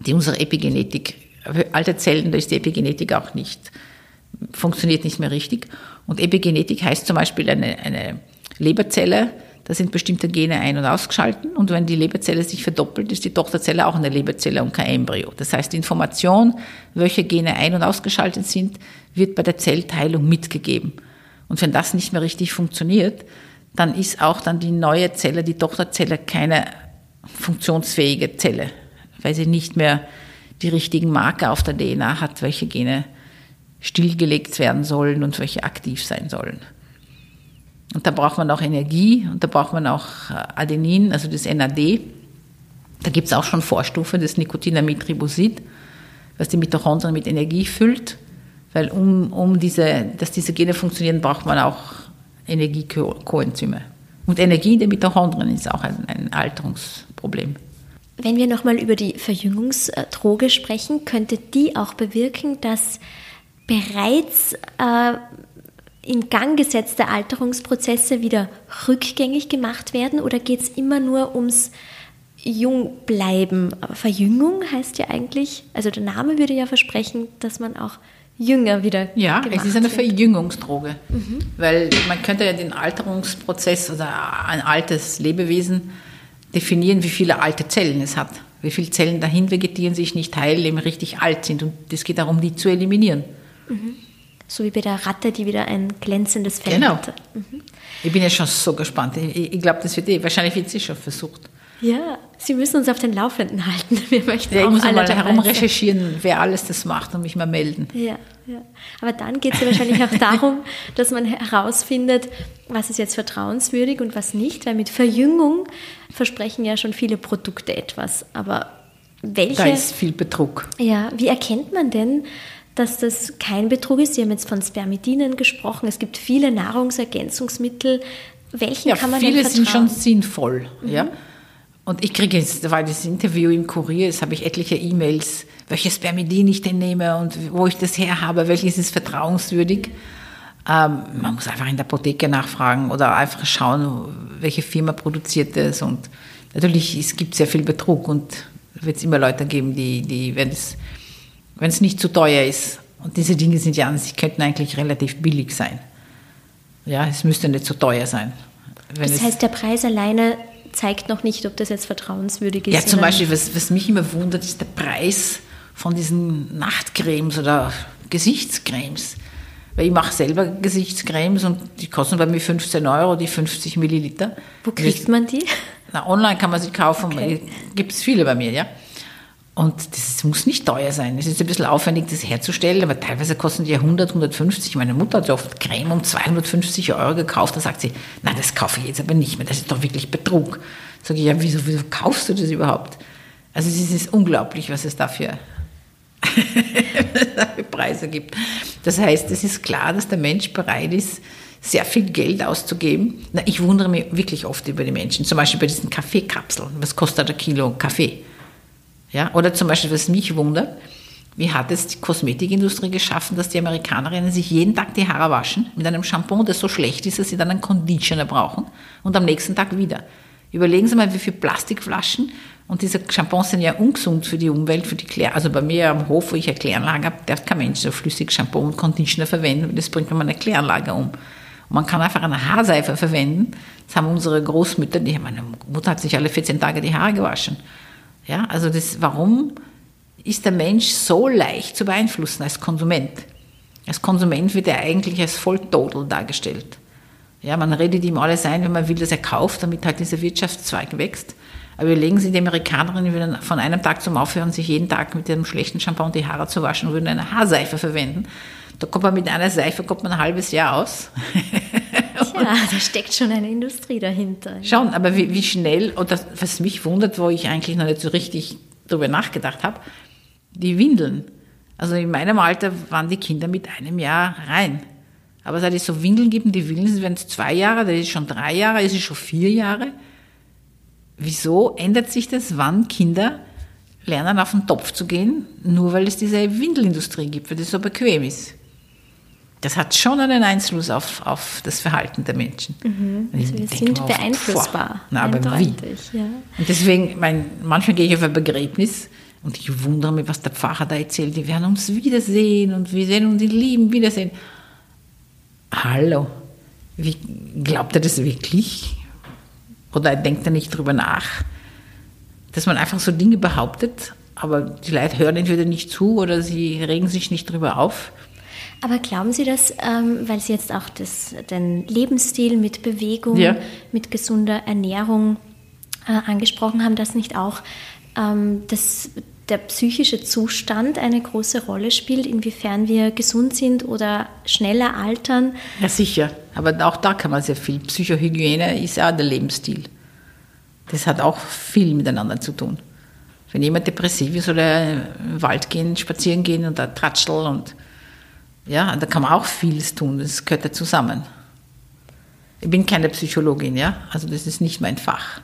die unsere Epigenetik, alte Zellen, da ist die Epigenetik auch nicht, funktioniert nicht mehr richtig. Und Epigenetik heißt zum Beispiel eine, eine Leberzelle, da sind bestimmte Gene ein- und ausgeschalten und wenn die Leberzelle sich verdoppelt, ist die Tochterzelle auch eine Leberzelle und kein Embryo. Das heißt, die Information, welche Gene ein- und ausgeschaltet sind, wird bei der Zellteilung mitgegeben. Und wenn das nicht mehr richtig funktioniert, dann ist auch dann die neue Zelle, die Tochterzelle, keine funktionsfähige Zelle, weil sie nicht mehr die richtigen Marker auf der DNA hat, welche Gene stillgelegt werden sollen und welche aktiv sein sollen. Und da braucht man auch Energie und da braucht man auch äh, Adenin, also das NAD. Da gibt es auch schon Vorstufe, das Nicotinamid-Ribosid, was die Mitochondrien mit Energie füllt. Weil um, um diese, dass diese Gene funktionieren, braucht man auch Energiekoenzyme. Und Energie in den Mitochondrien ist auch ein, ein Alterungsproblem. Wenn wir nochmal über die Verjüngungsdroge sprechen, könnte die auch bewirken, dass bereits äh, in Gang gesetzte Alterungsprozesse wieder rückgängig gemacht werden oder geht es immer nur ums Jungbleiben? Verjüngung heißt ja eigentlich, also der Name würde ja versprechen, dass man auch jünger wieder Ja, es ist eine. Verjüngungsdroge. Weil man könnte ja den Alterungsprozess oder ein altes Lebewesen definieren, wie viele alte Zellen es hat. Wie viele Zellen dahin vegetieren, sich nicht heilen, eben richtig alt sind. Und es geht darum, die zu eliminieren. So wie bei der Ratte, die wieder ein glänzendes Fell Genau. hatte. Ich bin ja schon so gespannt. Ich, ich glaube, das wird eh, wahrscheinlich wird eh schon versucht. Ja, Sie müssen uns auf den Laufenden halten. Wir möchten Ja, ich auch muss alle mal dabei herum sein. recherchieren, wer alles das macht und mich mal melden. Ja, ja. Aber dann geht es ja wahrscheinlich auch darum, dass man herausfindet, was ist jetzt vertrauenswürdig und was nicht, weil mit Verjüngung versprechen ja schon viele Produkte etwas. Aber welche, Da ist viel Betrug. ja, wie erkennt man denn, dass das kein Betrug ist? Sie haben jetzt von Spermidinen gesprochen. Es gibt viele Nahrungsergänzungsmittel. Welchen Ja, kann man viele sind schon sinnvoll. Ja? Und ich kriege jetzt, war das Interview im Kurier, jetzt habe ich etliche E-Mails, welches Spermidin ich denn nehme und wo ich das her habe, welches ist vertrauenswürdig. Ähm, man muss einfach in der Apotheke nachfragen oder einfach schauen, welche Firma produziert das. Und natürlich, es gibt sehr viel Betrug und wird es immer Leute geben, die, die wenn es wenn es nicht zu teuer ist, und diese Dinge sind ja an sich, könnten eigentlich relativ billig sein. Ja, es müsste nicht zu teuer sein. Das heißt, der Preis alleine zeigt noch nicht, ob das jetzt vertrauenswürdig ist. ja, zum Beispiel, was, was mich immer wundert, ist der Preis von diesen Nachtcremes oder Gesichtscremes. Weil ich mache selber Gesichtscremes und die kosten bei mir 15 Euro, die 50 Milliliter. Wo kriegt man die? Na, online kann man sie kaufen, Okay. gibt es viele bei mir, ja. Und das muss nicht teuer sein. Es ist ein bisschen aufwendig, das herzustellen, aber teilweise kosten die ja 100, 150. Meine Mutter hat so oft Creme um 250 Euro gekauft. Da sagt sie, na, das kaufe ich jetzt aber nicht mehr. Das ist doch wirklich Betrug. Sag ich, ja, wieso, wieso kaufst du das überhaupt? Also es ist unglaublich, was es dafür für Preise gibt. Das heißt, es ist klar, dass der Mensch bereit ist, sehr viel Geld auszugeben. Na, ich wundere mich wirklich oft über die Menschen. Zum Beispiel bei diesen Kaffeekapseln. Was kostet ein Kilo Kaffee? Ja, oder zum Beispiel, was mich wundert, wie hat es die Kosmetikindustrie geschaffen, dass die Amerikanerinnen sich jeden Tag die Haare waschen mit einem Shampoo, das so schlecht ist, dass sie dann einen Conditioner brauchen und am nächsten Tag wieder. Überlegen Sie mal, wie viele Plastikflaschen und diese Shampoos sind ja ungesund für die Umwelt, für die Klär. Also bei mir am Hof, wo ich eine Kläranlage habe, darf kein Mensch so flüssig Shampoo und Conditioner verwenden, das bringt man eine Kläranlage um. Und man kann einfach eine Haarseife verwenden. Das haben unsere Großmütter, die, meine Mutter hat sich alle 14 Tage die Haare gewaschen. Ja, also das, warum ist der Mensch so leicht zu beeinflussen als Konsument? Als Konsument wird er eigentlich als Volltodel dargestellt. Ja, man redet ihm alles ein, wenn man will, dass er kauft, damit halt dieser Wirtschaftszweig wächst. Aber überlegen Sie, die Amerikanerinnen würden von einem Tag zum Aufhören, sich jeden Tag mit dem schlechten Shampoo die Haare zu waschen und würden eine Haarseife verwenden. Da kommt man mit einer Seife kommt man ein halbes Jahr aus. Ja, da steckt schon eine Industrie dahinter. Schauen, aber wie, wie schnell, und das, was mich wundert, wo ich eigentlich noch nicht so richtig darüber nachgedacht habe, die Windeln. Also in meinem Alter waren die Kinder mit einem Jahr rein. Aber seit es so Windeln gibt, die Windeln werden es zwei Jahre, das ist schon drei Jahre, ist schon vier Jahre. Wieso ändert sich das, wann Kinder lernen, auf den Topf zu gehen, nur weil es diese Windelindustrie gibt, weil das so bequem ist? Das hat schon einen Einfluss auf, auf das Verhalten der Menschen. Mhm. Also wir sind oft, beeinflussbar. Na, aber wie? Ja. Und deswegen, mein, manchmal gehe ich auf ein Begräbnis und ich wundere mich, was der Pfarrer da erzählt. Die werden uns wiedersehen und wir sehen uns die lieben Wiedersehen. Hallo, wie, glaubt er das wirklich? Oder denkt er nicht drüber nach? Dass man einfach so Dinge behauptet, aber die Leute hören entweder nicht zu oder sie regen sich nicht drüber auf. Aber glauben Sie das, ähm, weil Sie jetzt auch das, den Lebensstil mit Bewegung, ja. mit gesunder Ernährung äh, angesprochen haben, dass nicht auch ähm, das, der psychische Zustand eine große Rolle spielt, inwiefern wir gesund sind oder schneller altern? Ja, sicher. Aber auch da kann man sehr viel. Psychohygiene ist ja der Lebensstil. Das hat auch viel miteinander zu tun. Wenn jemand depressiv ist, soll er im Wald gehen, spazieren gehen und da tratscheln und ja, da kann man auch vieles tun, das gehört ja zusammen. Ich bin keine Psychologin, ja, also das ist nicht mein Fach.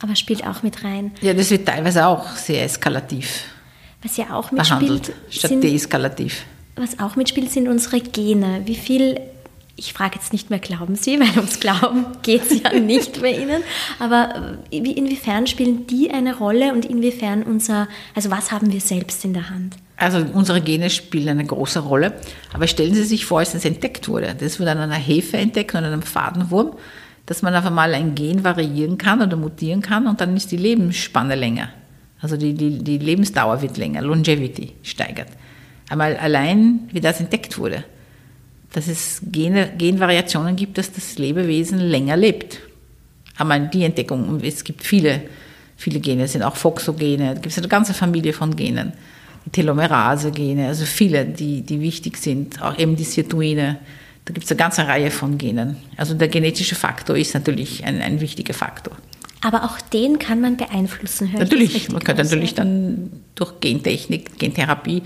Aber spielt auch mit rein. Ja, das wird teilweise auch sehr eskalativ. Was ja auch mitspielt. Behandelt, statt deeskalativ. Was auch mitspielt, sind unsere Gene. Wie viel ich frage jetzt nicht mehr, glauben Sie, weil ums Glauben geht es ja nicht bei Ihnen. Aber inwiefern spielen die eine Rolle und inwiefern unser, also was haben wir selbst in der Hand? Also unsere Gene spielen eine große Rolle. Aber stellen Sie sich vor, als es entdeckt wurde. Das wurde an einer Hefe entdeckt und an einem Fadenwurm, dass man auf einmal ein Gen variieren kann oder mutieren kann und dann ist die Lebensspanne länger. Also die, die, die Lebensdauer wird länger, Longevity steigert. Einmal allein, wie das entdeckt wurde dass es Gene, Genvariationen gibt, dass das Lebewesen länger lebt. Aber die Entdeckung, es gibt viele, viele Gene, es sind auch Foxogene, da gibt es eine ganze Familie von Genen, Telomerase-Gene, also viele, die, die wichtig sind, auch eben die Sirtuine, da gibt es eine ganze Reihe von Genen. Also der genetische Faktor ist natürlich ein, ein wichtiger Faktor. Aber auch den kann man beeinflussen, höre Natürlich, man könnte natürlich dann durch Gentechnik, Gentherapie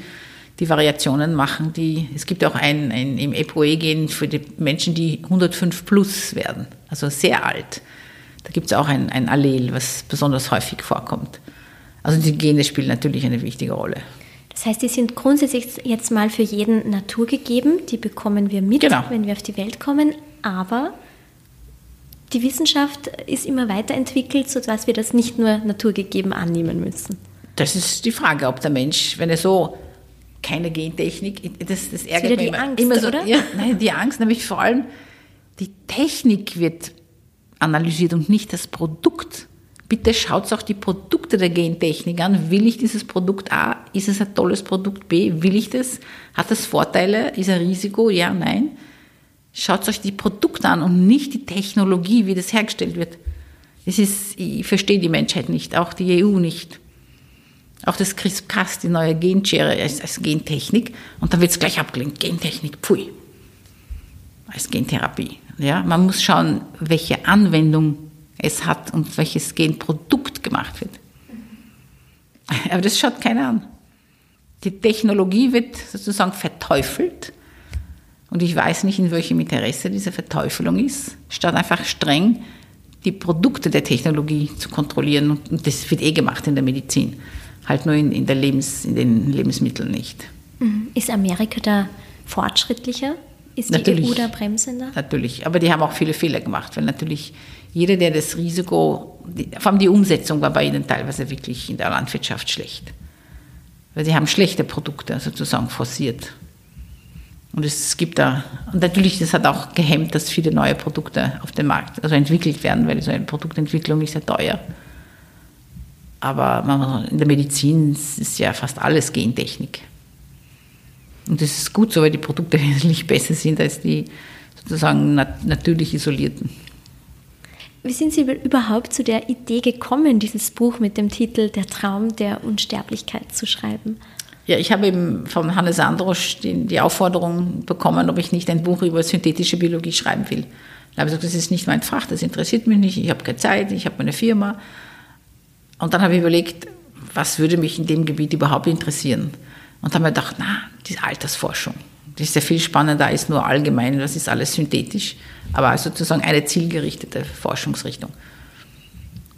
die Variationen machen. Die, es gibt auch ein, ein im EPOE-Gen für die Menschen, die 105 plus werden, also sehr alt. Da gibt es auch ein, ein Allel, was besonders häufig vorkommt. Also die Gene spielen natürlich eine wichtige Rolle. Das heißt, die sind grundsätzlich jetzt mal für jeden naturgegeben, die bekommen wir mit, genau. wenn wir auf die Welt kommen, aber die Wissenschaft ist immer weiterentwickelt, sodass wir das nicht nur naturgegeben annehmen müssen. Das ist die Frage, ob der Mensch, wenn er so keine Gentechnik. Das, das ärgert das mich immer, Angst, immer so. Oder? Ja, nein, die Angst, nämlich vor allem die Technik wird analysiert und nicht das Produkt. Bitte schaut auch die Produkte der Gentechnik an. Will ich dieses Produkt A? Ist es ein tolles Produkt B? Will ich das? Hat das Vorteile? Ist ein Risiko? Ja, nein. Schaut euch die Produkte an und nicht die Technologie, wie das hergestellt wird. Das ist, ich verstehe die Menschheit nicht, auch die EU nicht. Auch das CRISPR-Cas, die neue Genschere als, als Gentechnik. Und da wird es gleich abgelehnt. Gentechnik, pfui. Als Gentherapie. Ja, man muss schauen, welche Anwendung es hat und welches Genprodukt gemacht wird. Aber das schaut keiner an. Die Technologie wird sozusagen verteufelt. Und ich weiß nicht, in welchem Interesse diese Verteufelung ist, statt einfach streng die Produkte der Technologie zu kontrollieren. Und das wird eh gemacht in der Medizin halt nur in, in, der Lebens, in den Lebensmitteln nicht. Mhm. Ist Amerika da fortschrittlicher? Ist natürlich, die EU da bremsender? Natürlich, aber die haben auch viele Fehler gemacht, weil natürlich jeder, der das Risiko, vor allem die Umsetzung war bei ihnen teilweise wirklich in der Landwirtschaft schlecht. Weil sie haben schlechte Produkte sozusagen forciert. Und es gibt da, und natürlich, das hat auch gehemmt, dass viele neue Produkte auf dem Markt also entwickelt werden, weil so eine Produktentwicklung ist ja teuer. Aber in der Medizin ist ja fast alles Gentechnik. Und das ist gut so, weil die Produkte wesentlich besser sind als die sozusagen nat natürlich isolierten. Wie sind Sie überhaupt zu der Idee gekommen, dieses Buch mit dem Titel Der Traum der Unsterblichkeit zu schreiben? Ja, ich habe eben von Hannes Androsch die, Aufforderung bekommen, ob ich nicht ein Buch über synthetische Biologie schreiben will. Da habe ich gesagt, das ist nicht mein Fach, das interessiert mich nicht, ich habe keine Zeit, ich habe meine Firma. Und dann habe ich überlegt, was würde mich in dem Gebiet überhaupt interessieren? Und dann habe ich gedacht, na, die Altersforschung. Das ist ja viel spannender als nur allgemein, das ist alles synthetisch, aber sozusagen eine zielgerichtete Forschungsrichtung.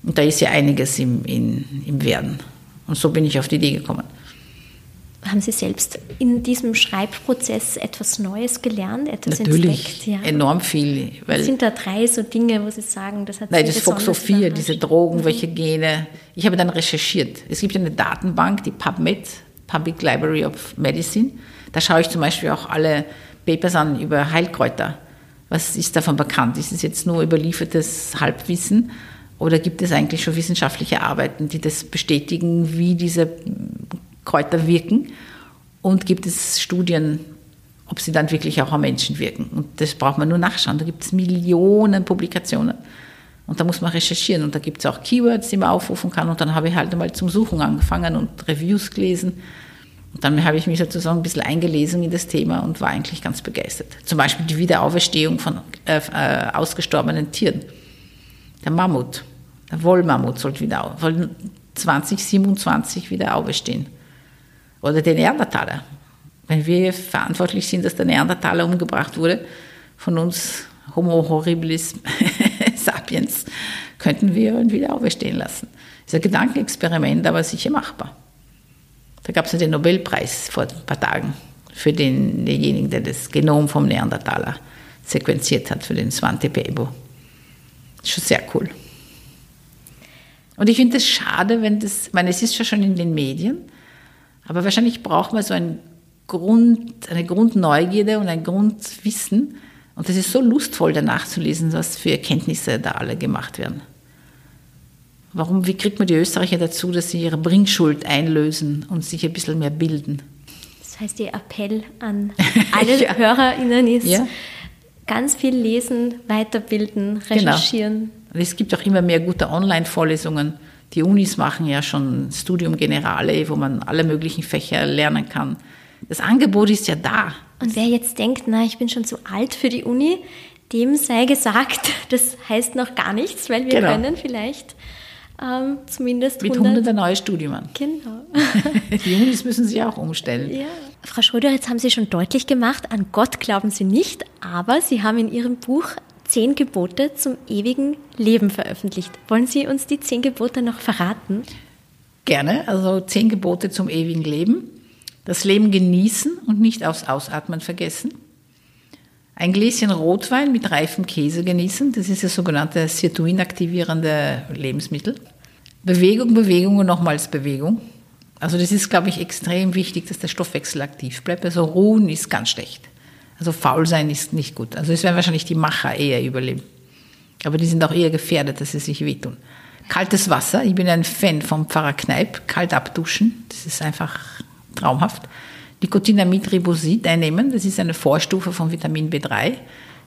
Und da ist ja einiges im, in, im Werden. Und so bin ich auf die Idee gekommen. Haben Sie selbst in diesem Schreibprozess etwas Neues gelernt, etwas Natürlich, entdeckt? Ja. enorm viel. Weil Sind da drei so Dinge, wo Sie sagen, das hat Nein, das Foxophir, diese Drogen, mhm. welche Gene. Ich habe dann recherchiert. Es gibt eine Datenbank, die PubMed, Public Library of Medicine. Da schaue ich zum Beispiel auch alle Papers an über Heilkräuter. Was ist davon bekannt? Ist es jetzt nur überliefertes Halbwissen oder gibt es eigentlich schon wissenschaftliche Arbeiten, die das bestätigen, wie diese Kräuter wirken? Und gibt es Studien, ob sie dann wirklich auch am Menschen wirken? Und das braucht man nur nachschauen. Da gibt es Millionen Publikationen. Und da muss man recherchieren. Und da gibt es auch Keywords, die man aufrufen kann. Und dann habe ich halt einmal zum Suchen angefangen und Reviews gelesen. Und dann habe ich mich sozusagen ein bisschen eingelesen in das Thema und war eigentlich ganz begeistert. Zum Beispiel die Wiederauferstehung von äh, äh, ausgestorbenen Tieren. Der Mammut, der Wollmammut soll wieder soll 2027 wieder auferstehen. Oder der Neandertaler. Wenn wir verantwortlich sind, dass der Neandertaler umgebracht wurde, von uns Homo horribilis sapiens, könnten wir ihn wieder auferstehen lassen. Das ist ein Gedankenexperiment, aber sicher machbar. Da gab es ja den Nobelpreis vor ein paar Tagen für den, denjenigen, der das Genom vom Neandertaler sequenziert hat, für den Svante Pääbo. Schon sehr cool. Und ich finde es schade, wenn das, ich meine, es ist ja schon in den Medien, aber wahrscheinlich braucht man so ein Grund, eine Grundneugierde und ein Grundwissen. Und das ist so lustvoll, danach zu lesen, was für Erkenntnisse da alle gemacht werden. Warum, wie kriegt man die Österreicher dazu, dass sie ihre Bringschuld einlösen und sich ein bisschen mehr bilden? Das heißt, Ihr Appell an alle ja. HörerInnen ist, ja. ganz viel lesen, weiterbilden, genau. recherchieren. Genau. Es gibt auch immer mehr gute Online-Vorlesungen. Die Unis machen ja schon Studium Generale, wo man alle möglichen Fächer lernen kann. Das Angebot ist ja da. Und wer jetzt denkt, na, ich bin schon zu alt für die Uni, dem sei gesagt, das heißt noch gar nichts, weil wir genau. können vielleicht ähm, zumindest Mit 100, 100 neue Studien. Genau. Die Unis müssen sich auch umstellen. Ja. Frau Schröder, jetzt haben Sie schon deutlich gemacht, an Gott glauben Sie nicht, aber Sie haben in Ihrem Buch zehn Gebote zum ewigen Leben veröffentlicht. Wollen Sie uns die zehn Gebote noch verraten? Gerne. Also zehn Gebote zum ewigen Leben. Das Leben genießen und nicht aufs Ausatmen vergessen. Ein Gläschen Rotwein mit reifem Käse genießen, das ist das sogenannte Sirtuin-aktivierende Lebensmittel. Bewegung, Bewegung und nochmals Bewegung. Also das ist, glaube ich, extrem wichtig, dass der Stoffwechsel aktiv bleibt. Also ruhen ist ganz schlecht. Also faul sein ist nicht gut. Also es werden wahrscheinlich die Macher eher überleben. Aber die sind auch eher gefährdet, dass sie sich wehtun. Kaltes Wasser. Ich bin ein Fan vom Pfarrer Kneip. Kalt abduschen. Das ist einfach traumhaft. Nicotinamid Ribosid einnehmen. Das ist eine Vorstufe von Vitamin B3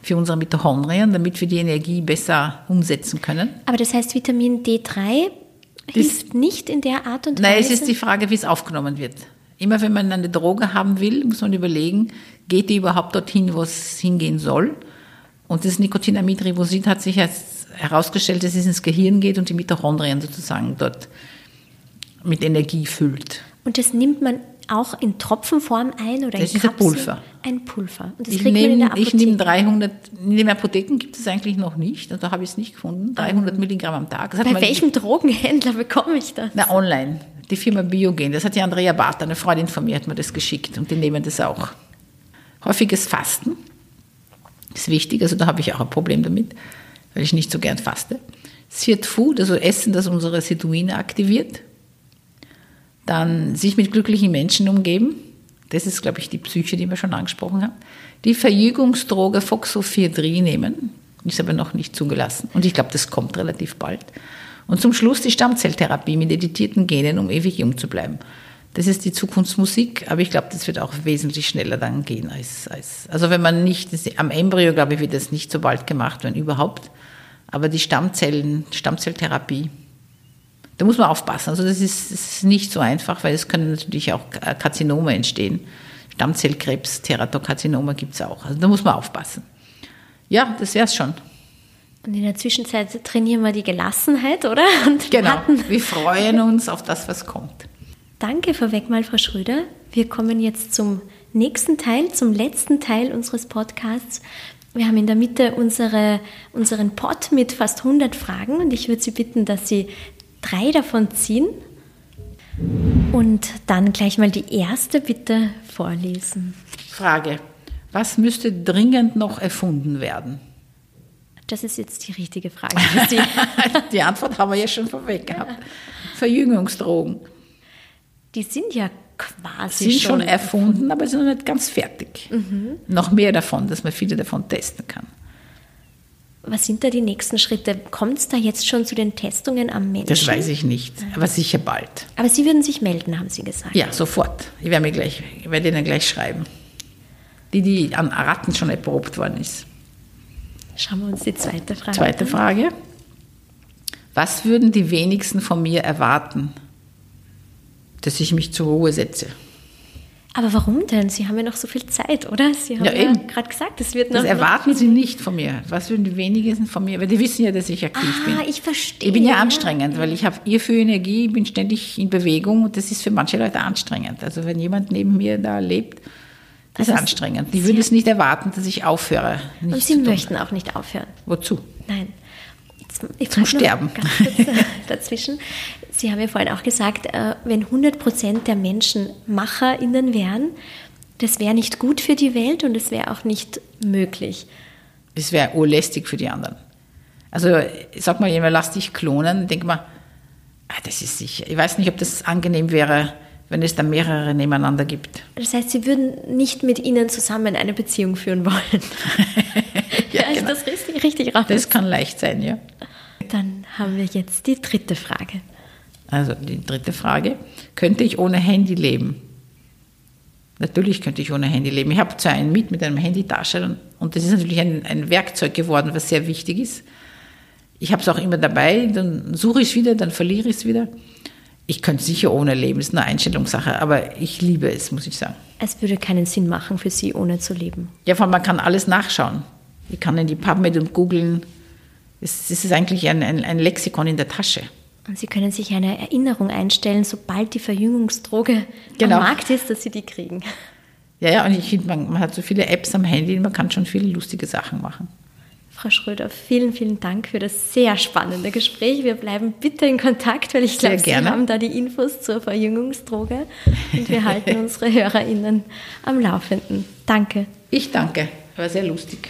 für unsere Mitochondrien, damit wir die Energie besser umsetzen können. Aber das heißt, Vitamin D3 hilft nicht in der Art und Weise? Nein, es ist die Frage, wie es aufgenommen wird. Immer wenn man eine Droge haben will, muss man überlegen, geht die überhaupt dorthin, wo es hingehen soll? Und das Nicotinamid Ribosid hat sich jetzt herausgestellt, dass es ins Gehirn geht und die Mitochondrien sozusagen dort mit Energie füllt. Und das nimmt man auch in Tropfenform ein oder das in Kapseln? Das ist ein Pulver. Ein Pulver. Und das ich kriegt nehm, man in der Apotheke. Ich nehme 300, in den Apotheken gibt es eigentlich noch nicht, also da habe ich es nicht gefunden, 300 Milligramm am Tag. Bei welchem Drogenhändler bekomme ich das? Na, online. Die Firma Biogen, das hat die Andrea Barth, eine Freundin von mir, hat mir das geschickt und die nehmen das auch. Häufiges Fasten ist wichtig, also da habe ich auch ein Problem damit, weil ich nicht so gern faste. Sirt Food, also Essen, das unsere Situine aktiviert, dann sich mit glücklichen Menschen umgeben. Das ist, glaube ich, die Psyche, die wir schon angesprochen haben. Die Verjügungsdroge Foxophiedrie nehmen, ist aber noch nicht zugelassen. Und ich glaube, das kommt relativ bald. Und zum Schluss die Stammzelltherapie mit editierten Genen, um ewig jung zu bleiben. Das ist die Zukunftsmusik, aber ich glaube, das wird auch wesentlich schneller dann gehen als, als also wenn man nicht, das, am Embryo glaube ich, wird das nicht so bald gemacht, wenn überhaupt. Aber die Stammzellen, Stammzelltherapie, da muss man aufpassen. Also das ist, das ist nicht so einfach, weil es können natürlich auch Karzinome entstehen. Stammzellkrebs, Teratokarzinoma gibt es auch. Also da muss man aufpassen. Ja, das wäre es schon. Und in der Zwischenzeit trainieren wir die Gelassenheit, oder? Und genau. Warten. Wir freuen uns auf das, was kommt. Danke vorweg mal, Frau Schröder. Wir kommen jetzt zum nächsten Teil, zum letzten Teil unseres Podcasts. Wir haben in der Mitte unsere, unseren Pod mit fast 100 Fragen und ich würde Sie bitten, dass Sie drei davon ziehen und dann gleich mal die erste bitte vorlesen. Frage. Was müsste dringend noch erfunden werden? Das ist jetzt die richtige Frage. die Antwort haben wir ja schon vorweg gehabt. Verjüngungsdrogen. Die sind ja quasi sind schon, schon erfunden, aber sind noch nicht ganz fertig. Mhm. Noch mehr davon, dass man viele davon testen kann. Was sind da die nächsten Schritte? Kommt es da jetzt schon zu den Testungen am Menschen? Das weiß ich nicht, aber sicher bald. Aber Sie würden sich melden, haben Sie gesagt. Ja, sofort. Ich werde, mir gleich, ich werde Ihnen gleich schreiben. Die, die an Ratten schon erprobt worden ist. Schauen wir uns die zweite Frage Zweite an. Frage. Was würden die wenigsten von mir erwarten? dass ich mich zur Ruhe setze. Aber warum denn? Sie haben ja noch so viel Zeit, oder? Sie haben ja, ja gerade gesagt, es wird noch. Das erwarten Sie nicht von mir. Was würden die wenigsten von mir? Weil die wissen ja, dass ich aktiv ah, bin. Ah, ich verstehe. Ich bin ja anstrengend, weil ich habe ihr für Energie, bin ständig in Bewegung und das ist für manche Leute anstrengend. Also wenn jemand neben mir da lebt, das also ist anstrengend. Die würden es nicht erwarten, dass ich aufhöre. Und Sie möchten auch nicht aufhören. Wozu? Nein. Ich Zum Sterben. Dazwischen. Sie haben ja vorhin auch gesagt, äh, wenn 100 Prozent der Menschen MacherInnen wären, das wäre nicht gut für die Welt und es wäre auch nicht möglich. Es wäre urlästig für die anderen. Also, sag mal jemand, lass dich klonen, denk mal, ah, das ist sicher. Ich weiß nicht, ob das angenehm wäre, wenn es da mehrere nebeneinander gibt. Das heißt, Sie würden nicht mit ihnen zusammen eine Beziehung führen wollen. ja, ja, genau. ist das richtig, richtig raus? Das kann leicht sein, ja. Dann haben wir jetzt die dritte Frage. Also die dritte Frage, könnte ich ohne Handy leben? Natürlich könnte ich ohne Handy leben. Ich habe zwar einen mit mit einem Handytasche und das ist natürlich ein, ein Werkzeug geworden, was sehr wichtig ist. Ich habe es auch immer dabei, dann suche ich es wieder, dann verliere ich es wieder. Ich könnte sicher ohne leben, ist eine Einstellungssache, aber ich liebe es, muss ich sagen. Es würde keinen Sinn machen für Sie, ohne zu leben. Ja, vor allem man kann alles nachschauen. Ich kann in die PubMed und googeln. Es, es ist eigentlich ein, ein, ein Lexikon in der Tasche. Und Sie können sich eine Erinnerung einstellen, sobald die Verjüngungsdroge genau. am Markt ist, dass Sie die kriegen. Ja, ja, und ich finde, man, man, hat so viele Apps am Handy, man kann schon viele lustige Sachen machen. Frau Schröder, vielen, vielen Dank für das sehr spannende Gespräch. Wir bleiben bitte in Kontakt, weil ich glaube, Sie haben da die Infos zur Verjüngungsdroge und wir halten unsere HörerInnen am Laufenden. Danke. Ich danke, war sehr lustig.